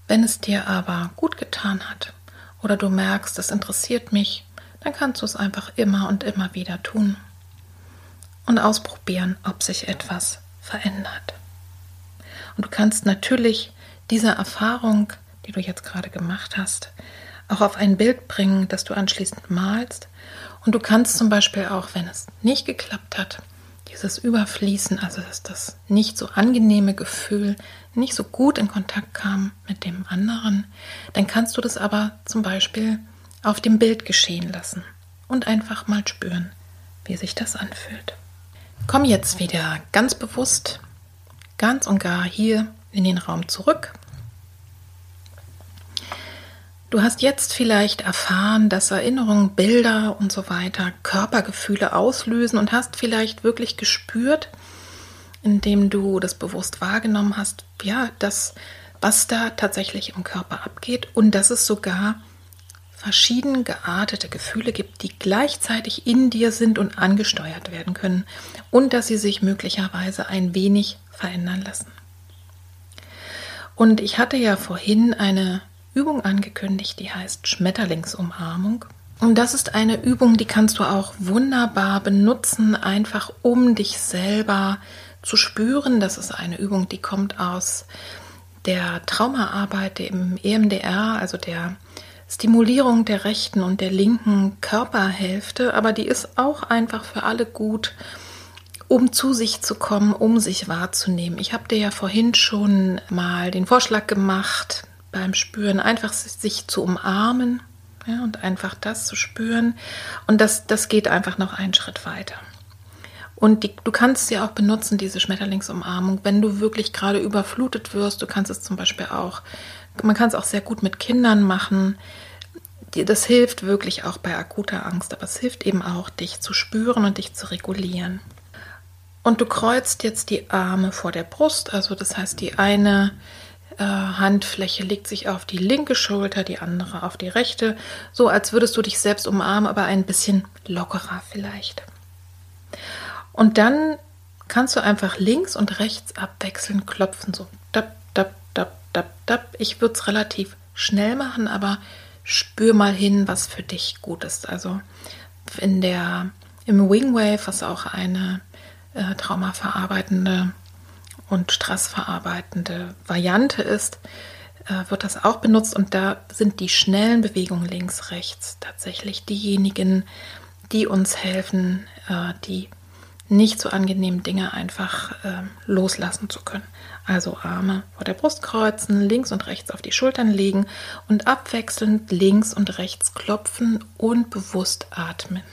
Wenn es dir aber gut getan hat, oder du merkst, es interessiert mich, dann kannst du es einfach immer und immer wieder tun und ausprobieren, ob sich etwas verändert. Und du kannst natürlich diese Erfahrung, die du jetzt gerade gemacht hast, auch auf ein Bild bringen, das du anschließend malst. Und du kannst zum Beispiel auch, wenn es nicht geklappt hat, dieses Überfließen, also dass das nicht so angenehme Gefühl nicht so gut in Kontakt kam mit dem anderen, dann kannst du das aber zum Beispiel auf dem Bild geschehen lassen und einfach mal spüren, wie sich das anfühlt. Komm jetzt wieder ganz bewusst, ganz und gar hier in den Raum zurück. Du hast jetzt vielleicht erfahren, dass Erinnerungen, Bilder und so weiter Körpergefühle auslösen und hast vielleicht wirklich gespürt, indem du das bewusst wahrgenommen hast, ja, das, was da tatsächlich im Körper abgeht und dass es sogar verschieden geartete Gefühle gibt, die gleichzeitig in dir sind und angesteuert werden können und dass sie sich möglicherweise ein wenig verändern lassen. Und ich hatte ja vorhin eine Übung angekündigt, die heißt Schmetterlingsumarmung. Und das ist eine Übung, die kannst du auch wunderbar benutzen, einfach um dich selber zu spüren. Das ist eine Übung, die kommt aus der Traumaarbeit im EMDR, also der Stimulierung der rechten und der linken Körperhälfte, aber die ist auch einfach für alle gut, um zu sich zu kommen, um sich wahrzunehmen. Ich habe dir ja vorhin schon mal den Vorschlag gemacht, beim Spüren einfach sich zu umarmen ja, und einfach das zu spüren. Und das, das geht einfach noch einen Schritt weiter. Und die, du kannst sie auch benutzen, diese Schmetterlingsumarmung, wenn du wirklich gerade überflutet wirst. Du kannst es zum Beispiel auch, man kann es auch sehr gut mit Kindern machen. Das hilft wirklich auch bei akuter Angst, aber es hilft eben auch, dich zu spüren und dich zu regulieren. Und du kreuzt jetzt die Arme vor der Brust, also das heißt, die eine äh, Handfläche legt sich auf die linke Schulter, die andere auf die rechte, so als würdest du dich selbst umarmen, aber ein bisschen lockerer vielleicht. Und dann kannst du einfach links und rechts abwechselnd klopfen, so dab, dab, dab, dab, dab. Ich würde es relativ schnell machen, aber spür mal hin, was für dich gut ist. Also in der im Wingwave, was auch eine äh, traumaverarbeitende und stressverarbeitende Variante ist, äh, wird das auch benutzt und da sind die schnellen Bewegungen links, rechts tatsächlich diejenigen, die uns helfen, äh, die nicht so angenehmen Dinge einfach äh, loslassen zu können. Also Arme vor der Brust kreuzen, links und rechts auf die Schultern legen und abwechselnd links und rechts klopfen und bewusst atmen.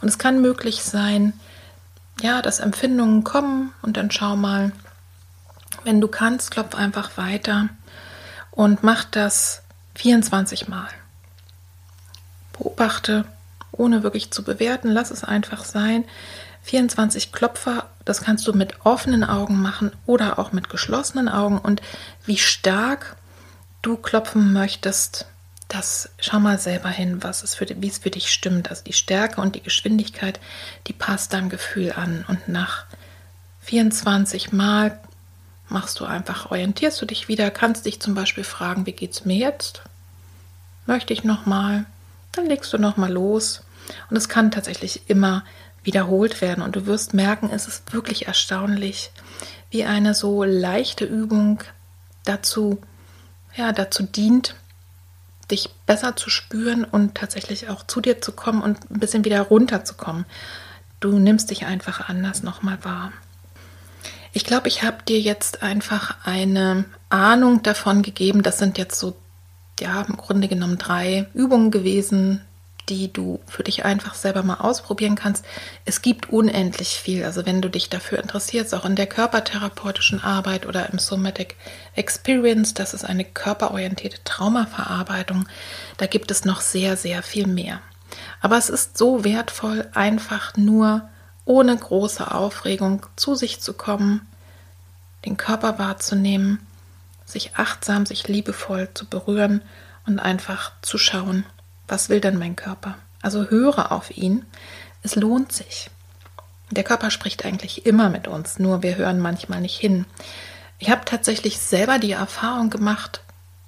Und es kann möglich sein, ja, dass Empfindungen kommen und dann schau mal, wenn du kannst, klopf einfach weiter und mach das 24 Mal. Beobachte, ohne wirklich zu bewerten, lass es einfach sein. 24 Klopfer, das kannst du mit offenen Augen machen oder auch mit geschlossenen Augen. Und wie stark du klopfen möchtest, das schau mal selber hin, was es für, wie es für dich stimmt. Also die Stärke und die Geschwindigkeit, die passt deinem Gefühl an. Und nach 24 Mal machst du einfach, orientierst du dich wieder, kannst dich zum Beispiel fragen, wie geht es mir jetzt? Möchte ich nochmal? Dann legst du nochmal los. Und es kann tatsächlich immer wiederholt werden. Und du wirst merken, es ist wirklich erstaunlich, wie eine so leichte Übung dazu, ja, dazu dient, dich besser zu spüren und tatsächlich auch zu dir zu kommen und ein bisschen wieder runterzukommen. Du nimmst dich einfach anders nochmal wahr. Ich glaube, ich habe dir jetzt einfach eine Ahnung davon gegeben. Das sind jetzt so, ja, im Grunde genommen drei Übungen gewesen, die du für dich einfach selber mal ausprobieren kannst. Es gibt unendlich viel. Also wenn du dich dafür interessierst, auch in der körpertherapeutischen Arbeit oder im Somatic Experience, das ist eine körperorientierte Traumaverarbeitung, da gibt es noch sehr, sehr viel mehr. Aber es ist so wertvoll, einfach nur ohne große Aufregung zu sich zu kommen, den Körper wahrzunehmen, sich achtsam, sich liebevoll zu berühren und einfach zu schauen, was will denn mein Körper? Also höre auf ihn. Es lohnt sich. Der Körper spricht eigentlich immer mit uns, nur wir hören manchmal nicht hin. Ich habe tatsächlich selber die Erfahrung gemacht,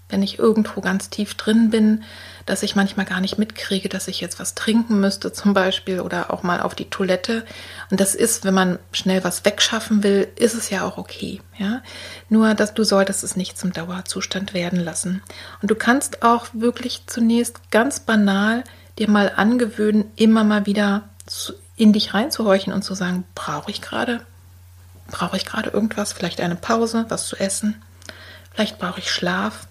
wenn ich irgendwo ganz tief drin bin, dass ich manchmal gar nicht mitkriege, dass ich jetzt was trinken müsste zum Beispiel oder auch mal auf die Toilette. Und das ist, wenn man schnell was wegschaffen will, ist es ja auch okay. Ja? Nur, dass du solltest es nicht zum Dauerzustand werden lassen. Und du kannst auch wirklich zunächst ganz banal dir mal angewöhnen, immer mal wieder in dich reinzuhorchen und zu sagen, brauche ich gerade? Brauche ich gerade irgendwas? Vielleicht eine Pause, was zu essen? Vielleicht brauche ich Schlaf?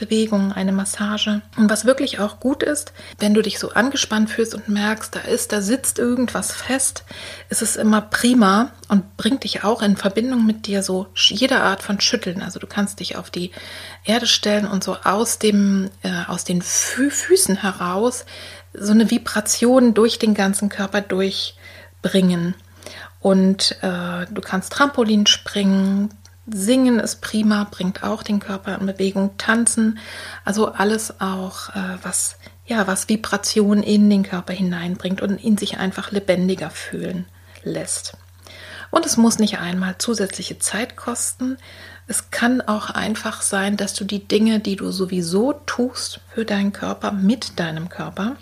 Bewegung, eine Massage. Und was wirklich auch gut ist, wenn du dich so angespannt fühlst und merkst, da ist, da sitzt irgendwas fest, ist es immer prima und bringt dich auch in Verbindung mit dir so jede Art von Schütteln. Also du kannst dich auf die Erde stellen und so aus dem, äh, aus den Fü Füßen heraus so eine Vibration durch den ganzen Körper durchbringen. Und äh, du kannst Trampolin springen, Singen ist prima, bringt auch den Körper in Bewegung, tanzen, also alles auch, äh, was, ja, was Vibration in den Körper hineinbringt und ihn sich einfach lebendiger fühlen lässt. Und es muss nicht einmal zusätzliche Zeit kosten. Es kann auch einfach sein, dass du die Dinge, die du sowieso tust für deinen Körper, mit deinem Körper,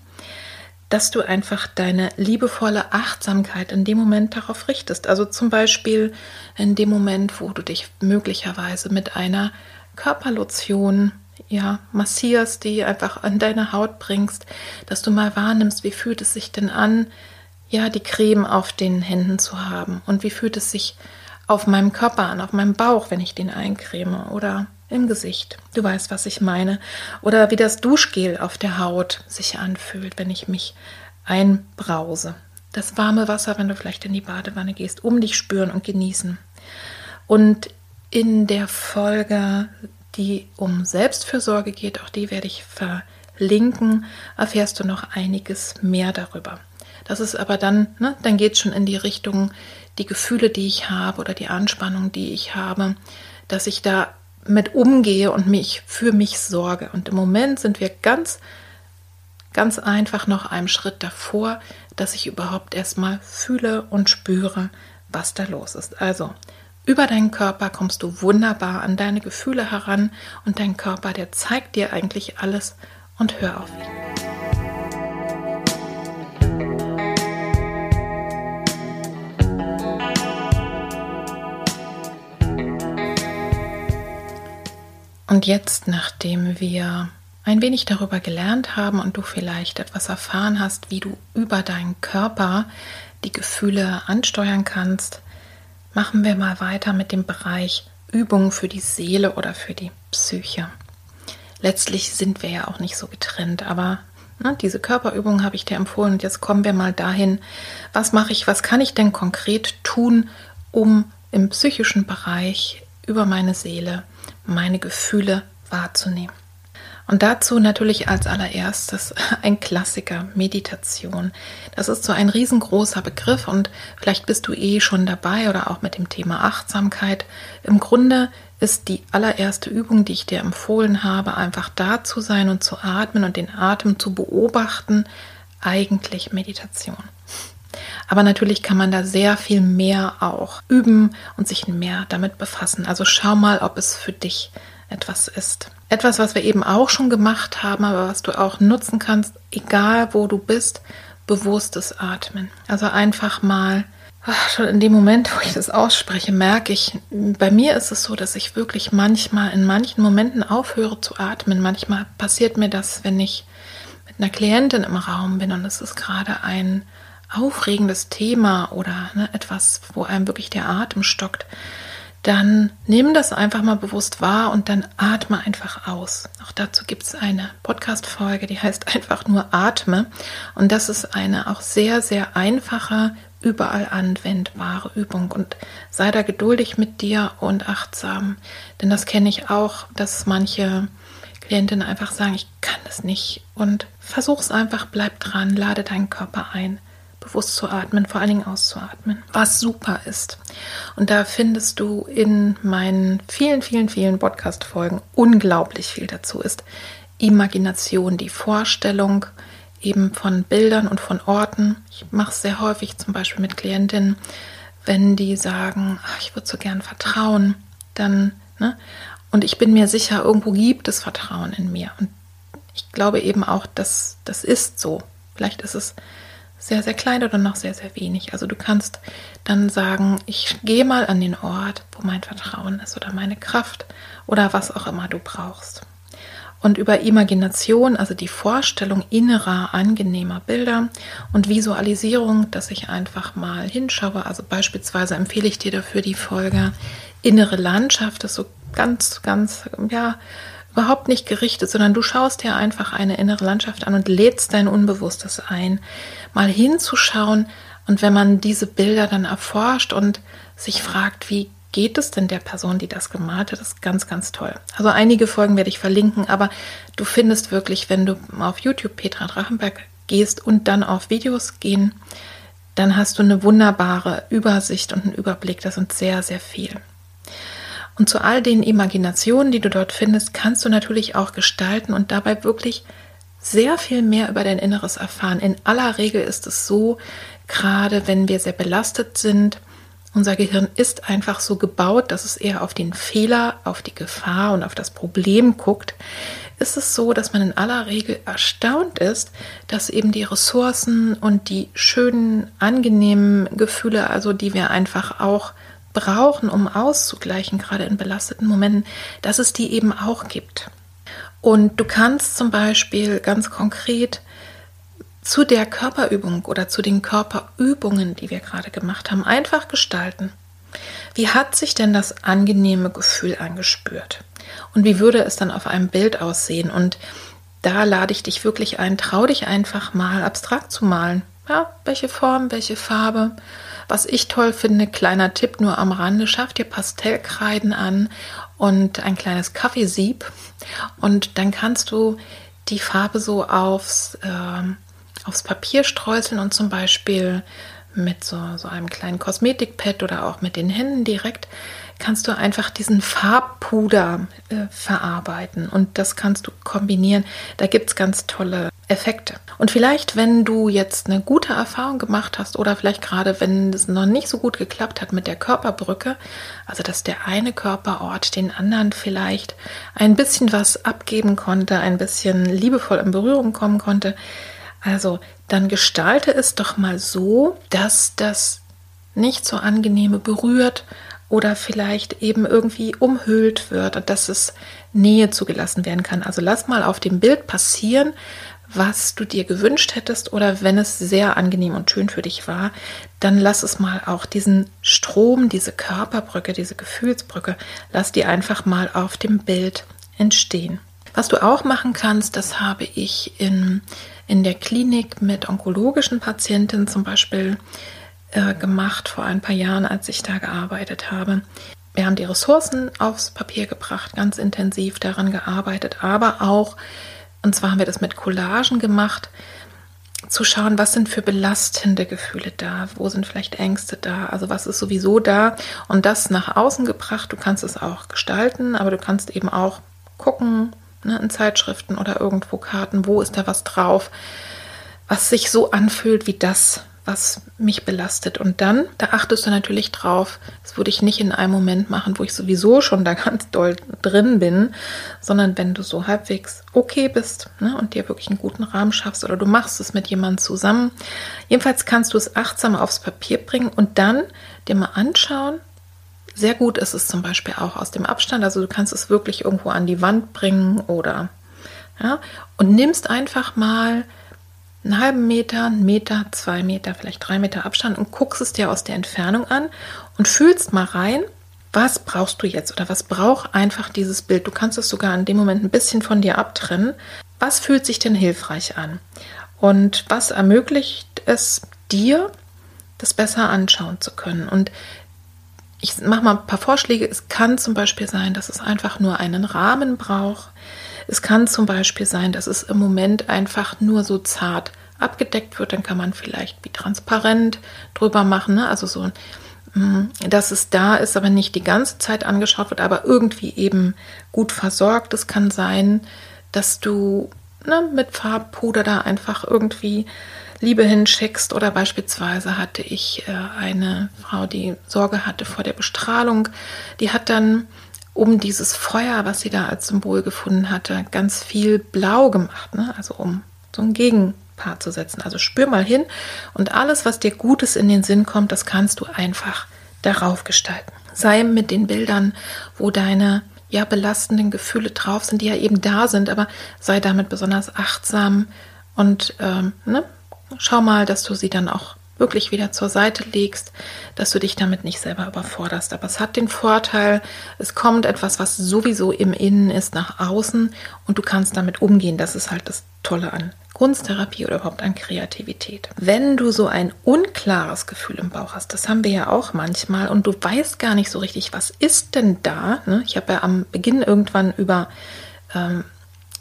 dass du einfach deine liebevolle Achtsamkeit in dem Moment darauf richtest. Also zum Beispiel in dem Moment, wo du dich möglicherweise mit einer Körperlotion ja, massierst, die einfach an deine Haut bringst, dass du mal wahrnimmst, wie fühlt es sich denn an, ja, die Creme auf den Händen zu haben und wie fühlt es sich auf meinem Körper an, auf meinem Bauch, wenn ich den eincreme oder im Gesicht. Du weißt, was ich meine. Oder wie das Duschgel auf der Haut sich anfühlt, wenn ich mich einbrause. Das warme Wasser, wenn du vielleicht in die Badewanne gehst, um dich spüren und genießen. Und in der Folge, die um Selbstfürsorge geht, auch die werde ich verlinken, erfährst du noch einiges mehr darüber. Das ist aber dann, ne, dann geht es schon in die Richtung, die Gefühle, die ich habe oder die Anspannung, die ich habe, dass ich da mit umgehe und mich für mich sorge. Und im Moment sind wir ganz, ganz einfach noch einen Schritt davor, dass ich überhaupt erstmal fühle und spüre, was da los ist. Also über deinen Körper kommst du wunderbar an deine Gefühle heran und dein Körper, der zeigt dir eigentlich alles und hör auf ihn. Und jetzt, nachdem wir ein wenig darüber gelernt haben und du vielleicht etwas erfahren hast, wie du über deinen Körper die Gefühle ansteuern kannst, machen wir mal weiter mit dem Bereich Übungen für die Seele oder für die Psyche. Letztlich sind wir ja auch nicht so getrennt, aber ne, diese Körperübungen habe ich dir empfohlen und jetzt kommen wir mal dahin, was mache ich, was kann ich denn konkret tun, um im psychischen Bereich über meine Seele meine Gefühle wahrzunehmen. Und dazu natürlich als allererstes ein Klassiker, Meditation. Das ist so ein riesengroßer Begriff und vielleicht bist du eh schon dabei oder auch mit dem Thema Achtsamkeit. Im Grunde ist die allererste Übung, die ich dir empfohlen habe, einfach da zu sein und zu atmen und den Atem zu beobachten, eigentlich Meditation. Aber natürlich kann man da sehr viel mehr auch üben und sich mehr damit befassen. Also schau mal, ob es für dich etwas ist. Etwas, was wir eben auch schon gemacht haben, aber was du auch nutzen kannst, egal wo du bist, bewusstes Atmen. Also einfach mal, ach, schon in dem Moment, wo ich das ausspreche, merke ich, bei mir ist es so, dass ich wirklich manchmal in manchen Momenten aufhöre zu atmen. Manchmal passiert mir das, wenn ich mit einer Klientin im Raum bin und es ist gerade ein aufregendes Thema oder ne, etwas, wo einem wirklich der Atem stockt, dann nimm das einfach mal bewusst wahr und dann atme einfach aus. Auch dazu gibt es eine Podcast-Folge, die heißt einfach nur Atme. Und das ist eine auch sehr, sehr einfache, überall anwendbare Übung. Und sei da geduldig mit dir und achtsam. Denn das kenne ich auch, dass manche Klientinnen einfach sagen, ich kann das nicht. Und versuch es einfach, bleib dran, lade deinen Körper ein bewusst zu atmen, vor allen Dingen auszuatmen, was super ist. Und da findest du in meinen vielen, vielen, vielen Podcast-Folgen unglaublich viel dazu ist. Imagination, die Vorstellung eben von Bildern und von Orten. Ich mache es sehr häufig zum Beispiel mit Klientinnen, wenn die sagen, ach, ich würde so gern vertrauen, dann, ne? Und ich bin mir sicher, irgendwo gibt es Vertrauen in mir. Und ich glaube eben auch, dass das ist so. Vielleicht ist es sehr, sehr klein oder noch sehr, sehr wenig. Also du kannst dann sagen, ich gehe mal an den Ort, wo mein Vertrauen ist oder meine Kraft oder was auch immer du brauchst. Und über Imagination, also die Vorstellung innerer, angenehmer Bilder und Visualisierung, dass ich einfach mal hinschaue. Also beispielsweise empfehle ich dir dafür die Folge Innere Landschaft, das ist so ganz, ganz, ja, überhaupt nicht gerichtet, sondern du schaust dir einfach eine innere Landschaft an und lädst dein Unbewusstes ein, mal hinzuschauen. Und wenn man diese Bilder dann erforscht und sich fragt, wie geht es denn der Person, die das gemalt hat, ist ganz, ganz toll. Also einige Folgen werde ich verlinken, aber du findest wirklich, wenn du auf YouTube Petra Drachenberg gehst und dann auf Videos gehen, dann hast du eine wunderbare Übersicht und einen Überblick. Das sind sehr, sehr viel. Und zu all den Imaginationen, die du dort findest, kannst du natürlich auch gestalten und dabei wirklich sehr viel mehr über dein Inneres erfahren. In aller Regel ist es so, gerade wenn wir sehr belastet sind, unser Gehirn ist einfach so gebaut, dass es eher auf den Fehler, auf die Gefahr und auf das Problem guckt. Ist es so, dass man in aller Regel erstaunt ist, dass eben die Ressourcen und die schönen, angenehmen Gefühle, also die wir einfach auch brauchen, um auszugleichen, gerade in belasteten Momenten, dass es die eben auch gibt. Und du kannst zum Beispiel ganz konkret zu der Körperübung oder zu den Körperübungen, die wir gerade gemacht haben, einfach gestalten. Wie hat sich denn das angenehme Gefühl angespürt? Und wie würde es dann auf einem Bild aussehen? Und da lade ich dich wirklich ein, trau dich einfach mal abstrakt zu malen. Ja, welche Form, welche Farbe was ich toll finde, kleiner Tipp nur am Rande, schaff dir Pastellkreiden an und ein kleines Kaffeesieb und dann kannst du die Farbe so aufs, äh, aufs Papier streuseln und zum Beispiel mit so, so einem kleinen Kosmetikpad oder auch mit den Händen direkt kannst du einfach diesen Farbpuder äh, verarbeiten und das kannst du kombinieren. Da gibt es ganz tolle Effekte. Und vielleicht, wenn du jetzt eine gute Erfahrung gemacht hast oder vielleicht gerade, wenn es noch nicht so gut geklappt hat mit der Körperbrücke, also dass der eine Körperort den anderen vielleicht ein bisschen was abgeben konnte, ein bisschen liebevoll in Berührung kommen konnte, also dann gestalte es doch mal so, dass das nicht so angenehme berührt oder vielleicht eben irgendwie umhüllt wird und dass es Nähe zugelassen werden kann. Also lass mal auf dem Bild passieren, was du dir gewünscht hättest oder wenn es sehr angenehm und schön für dich war, dann lass es mal auch diesen Strom, diese Körperbrücke, diese Gefühlsbrücke, lass die einfach mal auf dem Bild entstehen. Was du auch machen kannst, das habe ich in, in der Klinik mit onkologischen Patientinnen zum Beispiel äh, gemacht vor ein paar Jahren, als ich da gearbeitet habe. Wir haben die Ressourcen aufs Papier gebracht, ganz intensiv daran gearbeitet, aber auch und zwar haben wir das mit Collagen gemacht, zu schauen, was sind für belastende Gefühle da, wo sind vielleicht Ängste da, also was ist sowieso da und das nach außen gebracht. Du kannst es auch gestalten, aber du kannst eben auch gucken ne, in Zeitschriften oder irgendwo Karten, wo ist da was drauf, was sich so anfühlt wie das, was mich belastet. Und dann, da achtest du natürlich drauf, das würde ich nicht in einem Moment machen, wo ich sowieso schon da ganz doll drin bin, sondern wenn du so halbwegs okay bist ne, und dir wirklich einen guten Rahmen schaffst oder du machst es mit jemandem zusammen. Jedenfalls kannst du es achtsam aufs Papier bringen und dann dir mal anschauen. Sehr gut ist es zum Beispiel auch aus dem Abstand, also du kannst es wirklich irgendwo an die Wand bringen oder ja, und nimmst einfach mal einen halben Meter, einen Meter, zwei Meter, vielleicht drei Meter Abstand und guckst es dir aus der Entfernung an und fühlst mal rein, was brauchst du jetzt oder was braucht einfach dieses Bild. Du kannst es sogar in dem Moment ein bisschen von dir abtrennen. Was fühlt sich denn hilfreich an? Und was ermöglicht es dir, das besser anschauen zu können? Und ich mache mal ein paar Vorschläge. Es kann zum Beispiel sein, dass es einfach nur einen Rahmen braucht. Es kann zum Beispiel sein, dass es im Moment einfach nur so zart abgedeckt wird. Dann kann man vielleicht wie transparent drüber machen. Ne? Also so, mm, dass es da ist, aber nicht die ganze Zeit angeschaut wird, aber irgendwie eben gut versorgt. Es kann sein, dass du ne, mit Farbpuder da einfach irgendwie Liebe hinschickst. Oder beispielsweise hatte ich äh, eine Frau, die Sorge hatte vor der Bestrahlung. Die hat dann um dieses Feuer, was sie da als Symbol gefunden hatte, ganz viel blau gemacht. Ne? Also um so ein Gegenpaar zu setzen. Also spür mal hin und alles, was dir Gutes in den Sinn kommt, das kannst du einfach darauf gestalten. Sei mit den Bildern, wo deine ja belastenden Gefühle drauf sind, die ja eben da sind, aber sei damit besonders achtsam und ähm, ne, schau mal, dass du sie dann auch wirklich wieder zur Seite legst, dass du dich damit nicht selber überforderst. Aber es hat den Vorteil, es kommt etwas, was sowieso im Innen ist, nach außen und du kannst damit umgehen. Das ist halt das Tolle an Kunsttherapie oder überhaupt an Kreativität. Wenn du so ein unklares Gefühl im Bauch hast, das haben wir ja auch manchmal und du weißt gar nicht so richtig, was ist denn da? Ne? Ich habe ja am Beginn irgendwann über ähm,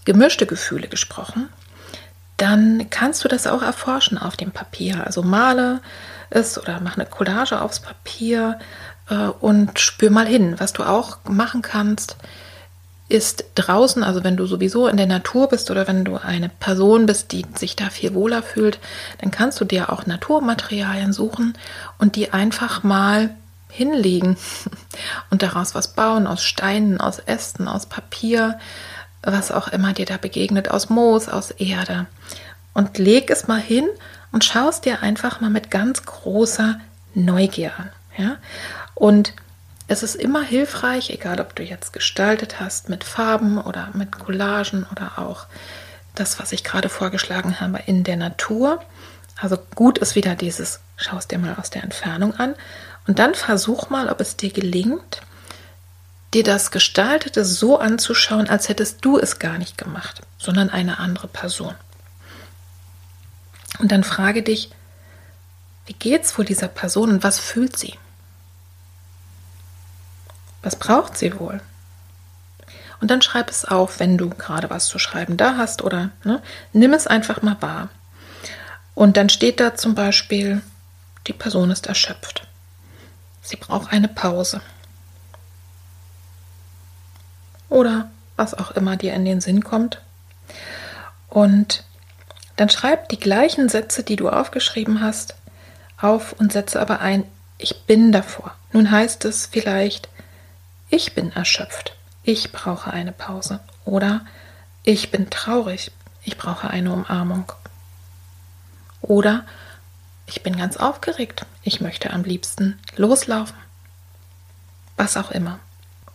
gemischte Gefühle gesprochen dann kannst du das auch erforschen auf dem Papier. Also male es oder mach eine Collage aufs Papier äh, und spür mal hin. Was du auch machen kannst, ist draußen, also wenn du sowieso in der Natur bist oder wenn du eine Person bist, die sich da viel wohler fühlt, dann kannst du dir auch Naturmaterialien suchen und die einfach mal hinlegen und daraus was bauen, aus Steinen, aus Ästen, aus Papier was auch immer dir da begegnet, aus Moos, aus Erde. Und leg es mal hin und schaust dir einfach mal mit ganz großer Neugier an. Ja? Und es ist immer hilfreich, egal ob du jetzt gestaltet hast mit Farben oder mit Collagen oder auch das, was ich gerade vorgeschlagen habe, in der Natur. Also gut ist wieder dieses, schaust dir mal aus der Entfernung an und dann versuch mal, ob es dir gelingt, dir das Gestaltete so anzuschauen, als hättest du es gar nicht gemacht, sondern eine andere Person. Und dann frage dich, wie geht's wohl dieser Person und was fühlt sie? Was braucht sie wohl? Und dann schreib es auf, wenn du gerade was zu schreiben da hast oder ne, nimm es einfach mal wahr. Und dann steht da zum Beispiel, die Person ist erschöpft. Sie braucht eine Pause oder was auch immer dir in den Sinn kommt. Und dann schreib die gleichen Sätze, die du aufgeschrieben hast, auf und setze aber ein, ich bin davor. Nun heißt es vielleicht, ich bin erschöpft, ich brauche eine Pause. Oder ich bin traurig, ich brauche eine Umarmung. Oder ich bin ganz aufgeregt, ich möchte am liebsten loslaufen. Was auch immer.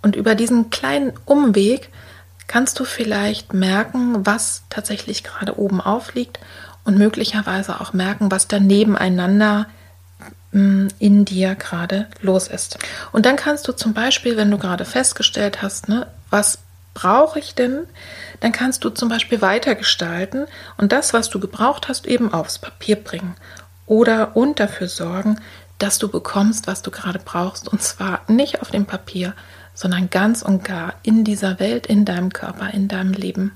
Und über diesen kleinen Umweg kannst du vielleicht merken, was tatsächlich gerade oben aufliegt und möglicherweise auch merken, was da nebeneinander mm, in dir gerade los ist. Und dann kannst du zum Beispiel, wenn du gerade festgestellt hast, ne, was brauche ich denn, dann kannst du zum Beispiel weitergestalten und das, was du gebraucht hast, eben aufs Papier bringen. Oder und dafür sorgen, dass du bekommst, was du gerade brauchst. Und zwar nicht auf dem Papier, sondern ganz und gar in dieser Welt, in deinem Körper, in deinem Leben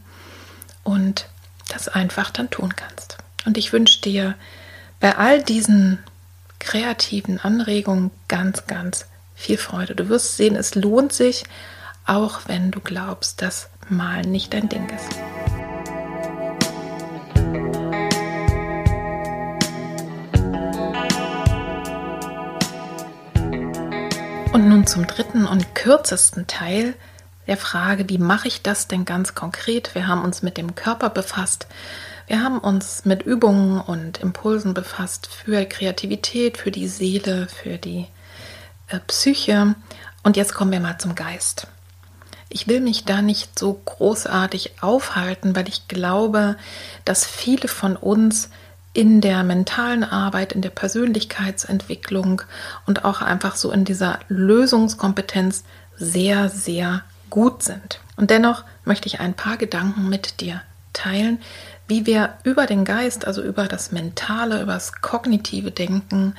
und das einfach dann tun kannst. Und ich wünsche dir bei all diesen kreativen Anregungen ganz, ganz viel Freude. Du wirst sehen, es lohnt sich, auch wenn du glaubst, dass Malen nicht dein Ding ist. Und nun zum dritten und kürzesten Teil der Frage, wie mache ich das denn ganz konkret? Wir haben uns mit dem Körper befasst. Wir haben uns mit Übungen und Impulsen befasst für Kreativität, für die Seele, für die äh, Psyche. Und jetzt kommen wir mal zum Geist. Ich will mich da nicht so großartig aufhalten, weil ich glaube, dass viele von uns in der mentalen Arbeit, in der Persönlichkeitsentwicklung und auch einfach so in dieser Lösungskompetenz sehr, sehr gut sind. Und dennoch möchte ich ein paar Gedanken mit dir teilen, wie wir über den Geist, also über das mentale, über das kognitive Denken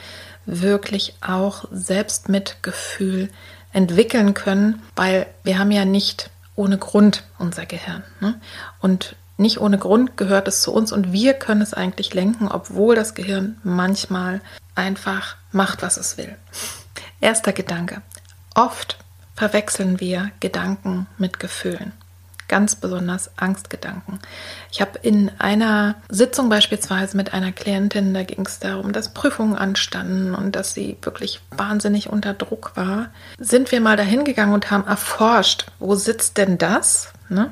wirklich auch Selbstmitgefühl entwickeln können, weil wir haben ja nicht ohne Grund unser Gehirn. Ne? Und nicht ohne Grund gehört es zu uns und wir können es eigentlich lenken, obwohl das Gehirn manchmal einfach macht, was es will. Erster Gedanke. Oft verwechseln wir Gedanken mit Gefühlen. Ganz besonders Angstgedanken. Ich habe in einer Sitzung beispielsweise mit einer Klientin, da ging es darum, dass Prüfungen anstanden und dass sie wirklich wahnsinnig unter Druck war, sind wir mal dahin gegangen und haben erforscht, wo sitzt denn das? Ne?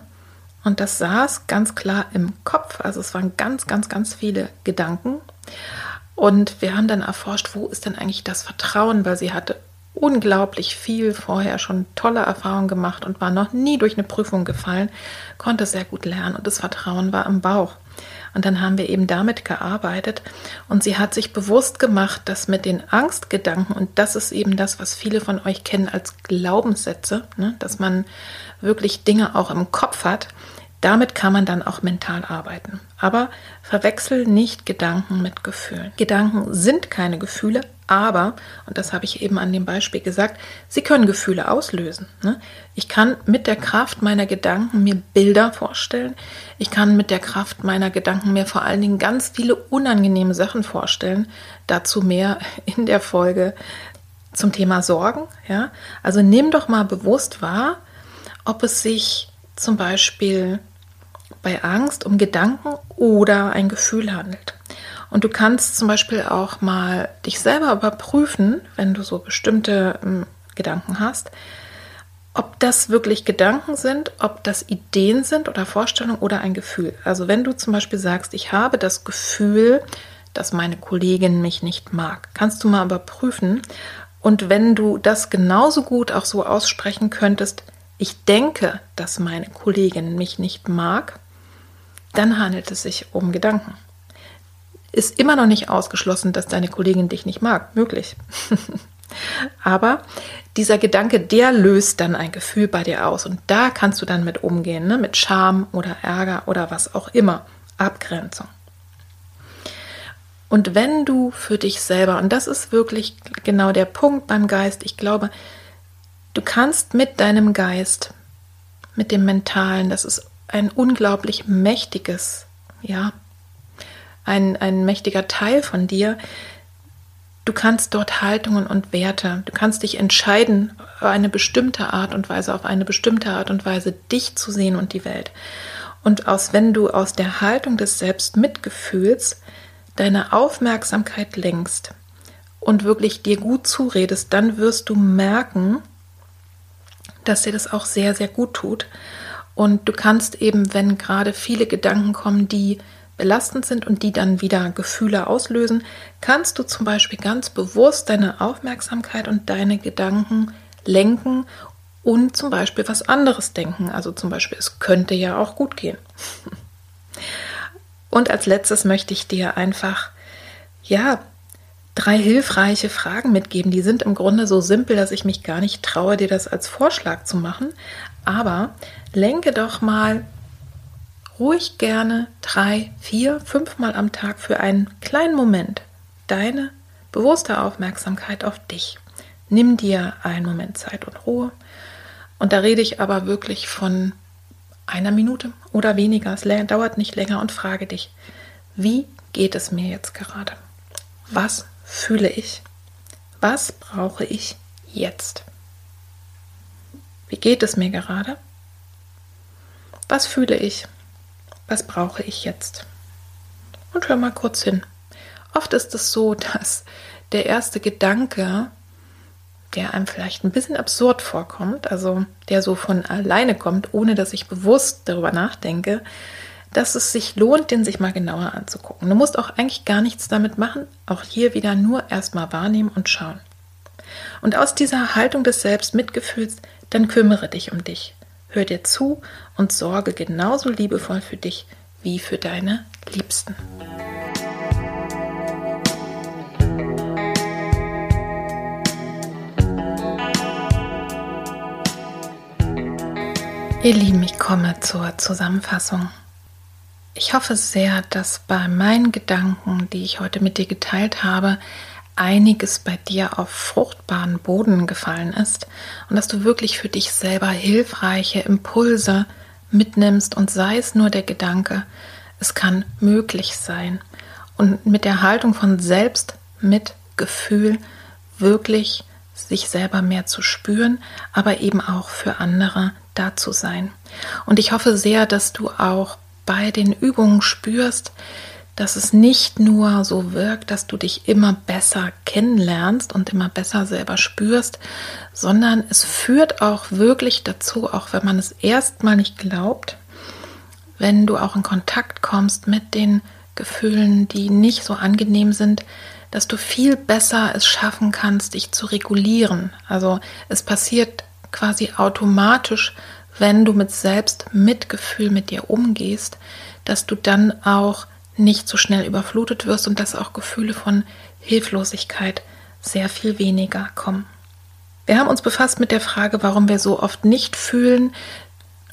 Und das saß ganz klar im Kopf. Also es waren ganz, ganz, ganz viele Gedanken. Und wir haben dann erforscht, wo ist denn eigentlich das Vertrauen, weil sie hatte unglaublich viel vorher schon tolle Erfahrungen gemacht und war noch nie durch eine Prüfung gefallen, konnte sehr gut lernen und das Vertrauen war im Bauch. Und dann haben wir eben damit gearbeitet. Und sie hat sich bewusst gemacht, dass mit den Angstgedanken, und das ist eben das, was viele von euch kennen als Glaubenssätze, ne, dass man wirklich Dinge auch im Kopf hat, damit kann man dann auch mental arbeiten. Aber verwechsel nicht Gedanken mit Gefühlen. Gedanken sind keine Gefühle, aber, und das habe ich eben an dem Beispiel gesagt, sie können Gefühle auslösen. Ne? Ich kann mit der Kraft meiner Gedanken mir Bilder vorstellen. Ich kann mit der Kraft meiner Gedanken mir vor allen Dingen ganz viele unangenehme Sachen vorstellen. Dazu mehr in der Folge zum Thema Sorgen. Ja? Also nimm doch mal bewusst wahr, ob es sich zum Beispiel bei Angst um Gedanken oder ein Gefühl handelt. Und du kannst zum Beispiel auch mal dich selber überprüfen, wenn du so bestimmte ähm, Gedanken hast, ob das wirklich Gedanken sind, ob das Ideen sind oder Vorstellungen oder ein Gefühl. Also wenn du zum Beispiel sagst, ich habe das Gefühl, dass meine Kollegin mich nicht mag, kannst du mal überprüfen. Und wenn du das genauso gut auch so aussprechen könntest, ich denke, dass meine Kollegin mich nicht mag, dann handelt es sich um Gedanken ist immer noch nicht ausgeschlossen, dass deine Kollegin dich nicht mag. Möglich. Aber dieser Gedanke, der löst dann ein Gefühl bei dir aus. Und da kannst du dann mit umgehen, ne? mit Scham oder Ärger oder was auch immer. Abgrenzung. Und wenn du für dich selber, und das ist wirklich genau der Punkt beim Geist, ich glaube, du kannst mit deinem Geist, mit dem Mentalen, das ist ein unglaublich mächtiges, ja, ein, ein mächtiger Teil von dir. Du kannst dort Haltungen und Werte, du kannst dich entscheiden, auf eine bestimmte Art und Weise, auf eine bestimmte Art und Weise dich zu sehen und die Welt. Und aus, wenn du aus der Haltung des Selbstmitgefühls deine Aufmerksamkeit lenkst und wirklich dir gut zuredest, dann wirst du merken, dass dir das auch sehr, sehr gut tut. Und du kannst eben, wenn gerade viele Gedanken kommen, die belastend sind und die dann wieder Gefühle auslösen, kannst du zum Beispiel ganz bewusst deine Aufmerksamkeit und deine Gedanken lenken und zum Beispiel was anderes denken. Also zum Beispiel, es könnte ja auch gut gehen. Und als letztes möchte ich dir einfach, ja, drei hilfreiche Fragen mitgeben. Die sind im Grunde so simpel, dass ich mich gar nicht traue, dir das als Vorschlag zu machen. Aber lenke doch mal ruhig gerne drei, vier, fünfmal am Tag für einen kleinen Moment deine bewusste Aufmerksamkeit auf dich. Nimm dir einen Moment Zeit und Ruhe. Und da rede ich aber wirklich von einer Minute oder weniger. Es dauert nicht länger und frage dich, wie geht es mir jetzt gerade? Was fühle ich? Was brauche ich jetzt? Wie geht es mir gerade? Was fühle ich? was brauche ich jetzt? Und hör mal kurz hin. Oft ist es so, dass der erste Gedanke, der einem vielleicht ein bisschen absurd vorkommt, also der so von alleine kommt, ohne dass ich bewusst darüber nachdenke, dass es sich lohnt, den sich mal genauer anzugucken. Du musst auch eigentlich gar nichts damit machen, auch hier wieder nur erstmal wahrnehmen und schauen. Und aus dieser Haltung des Selbstmitgefühls, dann kümmere dich um dich. Hör dir zu und sorge genauso liebevoll für dich wie für deine Liebsten. Ihr Lieben, ich komme zur Zusammenfassung. Ich hoffe sehr, dass bei meinen Gedanken, die ich heute mit dir geteilt habe, einiges bei dir auf fruchtbaren Boden gefallen ist und dass du wirklich für dich selber hilfreiche Impulse mitnimmst und sei es nur der Gedanke, es kann möglich sein und mit der Haltung von Selbstmitgefühl wirklich sich selber mehr zu spüren, aber eben auch für andere da zu sein. Und ich hoffe sehr, dass du auch bei den Übungen spürst, dass es nicht nur so wirkt, dass du dich immer besser kennenlernst und immer besser selber spürst, sondern es führt auch wirklich dazu, auch wenn man es erstmal nicht glaubt, wenn du auch in Kontakt kommst mit den Gefühlen, die nicht so angenehm sind, dass du viel besser es schaffen kannst, dich zu regulieren. Also es passiert quasi automatisch, wenn du mit Selbstmitgefühl mit dir umgehst, dass du dann auch nicht so schnell überflutet wirst und dass auch Gefühle von Hilflosigkeit sehr viel weniger kommen. Wir haben uns befasst mit der Frage, warum wir so oft nicht fühlen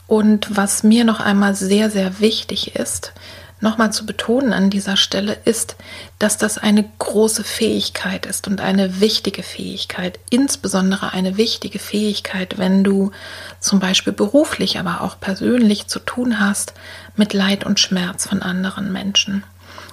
und was mir noch einmal sehr, sehr wichtig ist, nochmal zu betonen an dieser Stelle, ist, dass das eine große Fähigkeit ist und eine wichtige Fähigkeit, insbesondere eine wichtige Fähigkeit, wenn du zum Beispiel beruflich, aber auch persönlich zu tun hast mit Leid und Schmerz von anderen Menschen.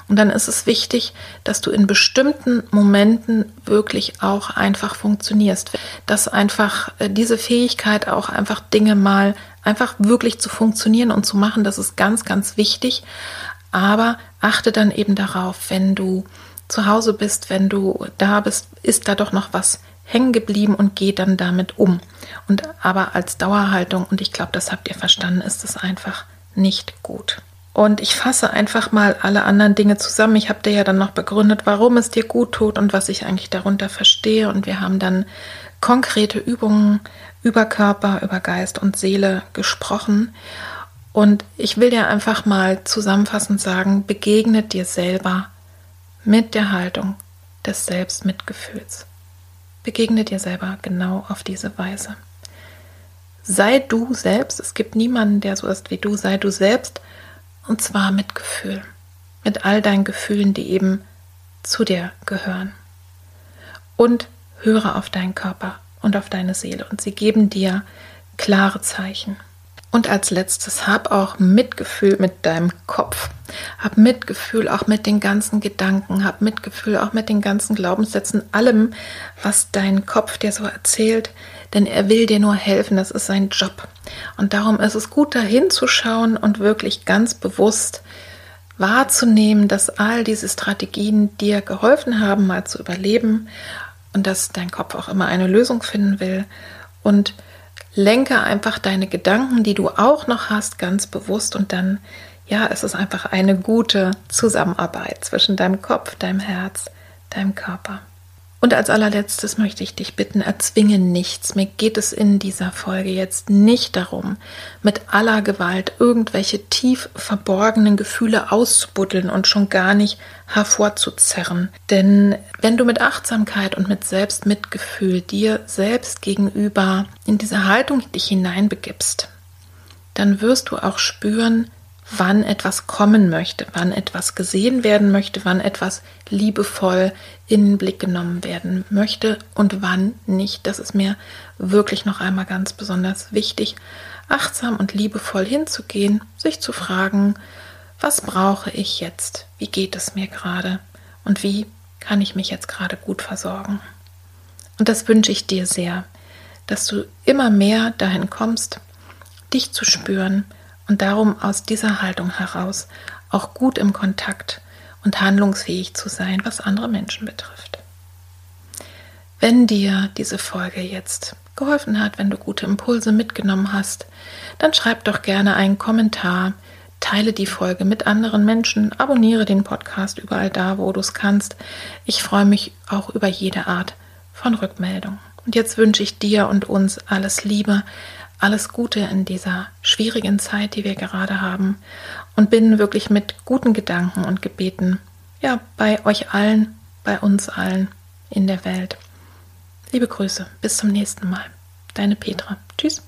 Und dann ist es wichtig, dass du in bestimmten Momenten wirklich auch einfach funktionierst. Dass einfach äh, diese Fähigkeit auch einfach Dinge mal einfach wirklich zu funktionieren und zu machen, das ist ganz, ganz wichtig. Aber achte dann eben darauf, wenn du zu Hause bist, wenn du da bist, ist da doch noch was hängen geblieben und geh dann damit um. Und aber als Dauerhaltung, und ich glaube, das habt ihr verstanden, ist es einfach nicht gut. Und ich fasse einfach mal alle anderen Dinge zusammen. Ich habe dir ja dann noch begründet, warum es dir gut tut und was ich eigentlich darunter verstehe. Und wir haben dann konkrete Übungen über Körper, über Geist und Seele gesprochen. Und ich will dir einfach mal zusammenfassend sagen, begegne dir selber mit der Haltung des Selbstmitgefühls. Begegne dir selber genau auf diese Weise. Sei du selbst, es gibt niemanden, der so ist wie du, sei du selbst. Und zwar mit Gefühl, mit all deinen Gefühlen, die eben zu dir gehören. Und höre auf deinen Körper und auf deine Seele. Und sie geben dir klare Zeichen. Und als letztes hab auch Mitgefühl mit deinem Kopf. Hab Mitgefühl auch mit den ganzen Gedanken. Hab Mitgefühl auch mit den ganzen Glaubenssätzen, allem, was dein Kopf dir so erzählt. Denn er will dir nur helfen. Das ist sein Job. Und darum ist es gut, da hinzuschauen und wirklich ganz bewusst wahrzunehmen, dass all diese Strategien dir geholfen haben, mal zu überleben und dass dein Kopf auch immer eine Lösung finden will. Und lenke einfach deine Gedanken, die du auch noch hast, ganz bewusst und dann, ja, es ist einfach eine gute Zusammenarbeit zwischen deinem Kopf, deinem Herz, deinem Körper. Und als allerletztes möchte ich dich bitten, erzwinge nichts. Mir geht es in dieser Folge jetzt nicht darum, mit aller Gewalt irgendwelche tief verborgenen Gefühle auszubuddeln und schon gar nicht hervorzuzerren. Denn wenn du mit Achtsamkeit und mit Selbstmitgefühl dir selbst gegenüber in diese Haltung dich hineinbegibst, dann wirst du auch spüren, wann etwas kommen möchte, wann etwas gesehen werden möchte, wann etwas liebevoll in den Blick genommen werden möchte und wann nicht. Das ist mir wirklich noch einmal ganz besonders wichtig, achtsam und liebevoll hinzugehen, sich zu fragen, was brauche ich jetzt? Wie geht es mir gerade? Und wie kann ich mich jetzt gerade gut versorgen? Und das wünsche ich dir sehr, dass du immer mehr dahin kommst, dich zu spüren, und darum aus dieser Haltung heraus auch gut im Kontakt und handlungsfähig zu sein, was andere Menschen betrifft. Wenn dir diese Folge jetzt geholfen hat, wenn du gute Impulse mitgenommen hast, dann schreib doch gerne einen Kommentar, teile die Folge mit anderen Menschen, abonniere den Podcast überall da, wo du es kannst. Ich freue mich auch über jede Art von Rückmeldung. Und jetzt wünsche ich dir und uns alles Liebe, alles Gute in dieser schwierigen Zeit, die wir gerade haben und bin wirklich mit guten Gedanken und Gebeten ja bei euch allen, bei uns allen in der Welt. Liebe Grüße, bis zum nächsten Mal. Deine Petra. Tschüss.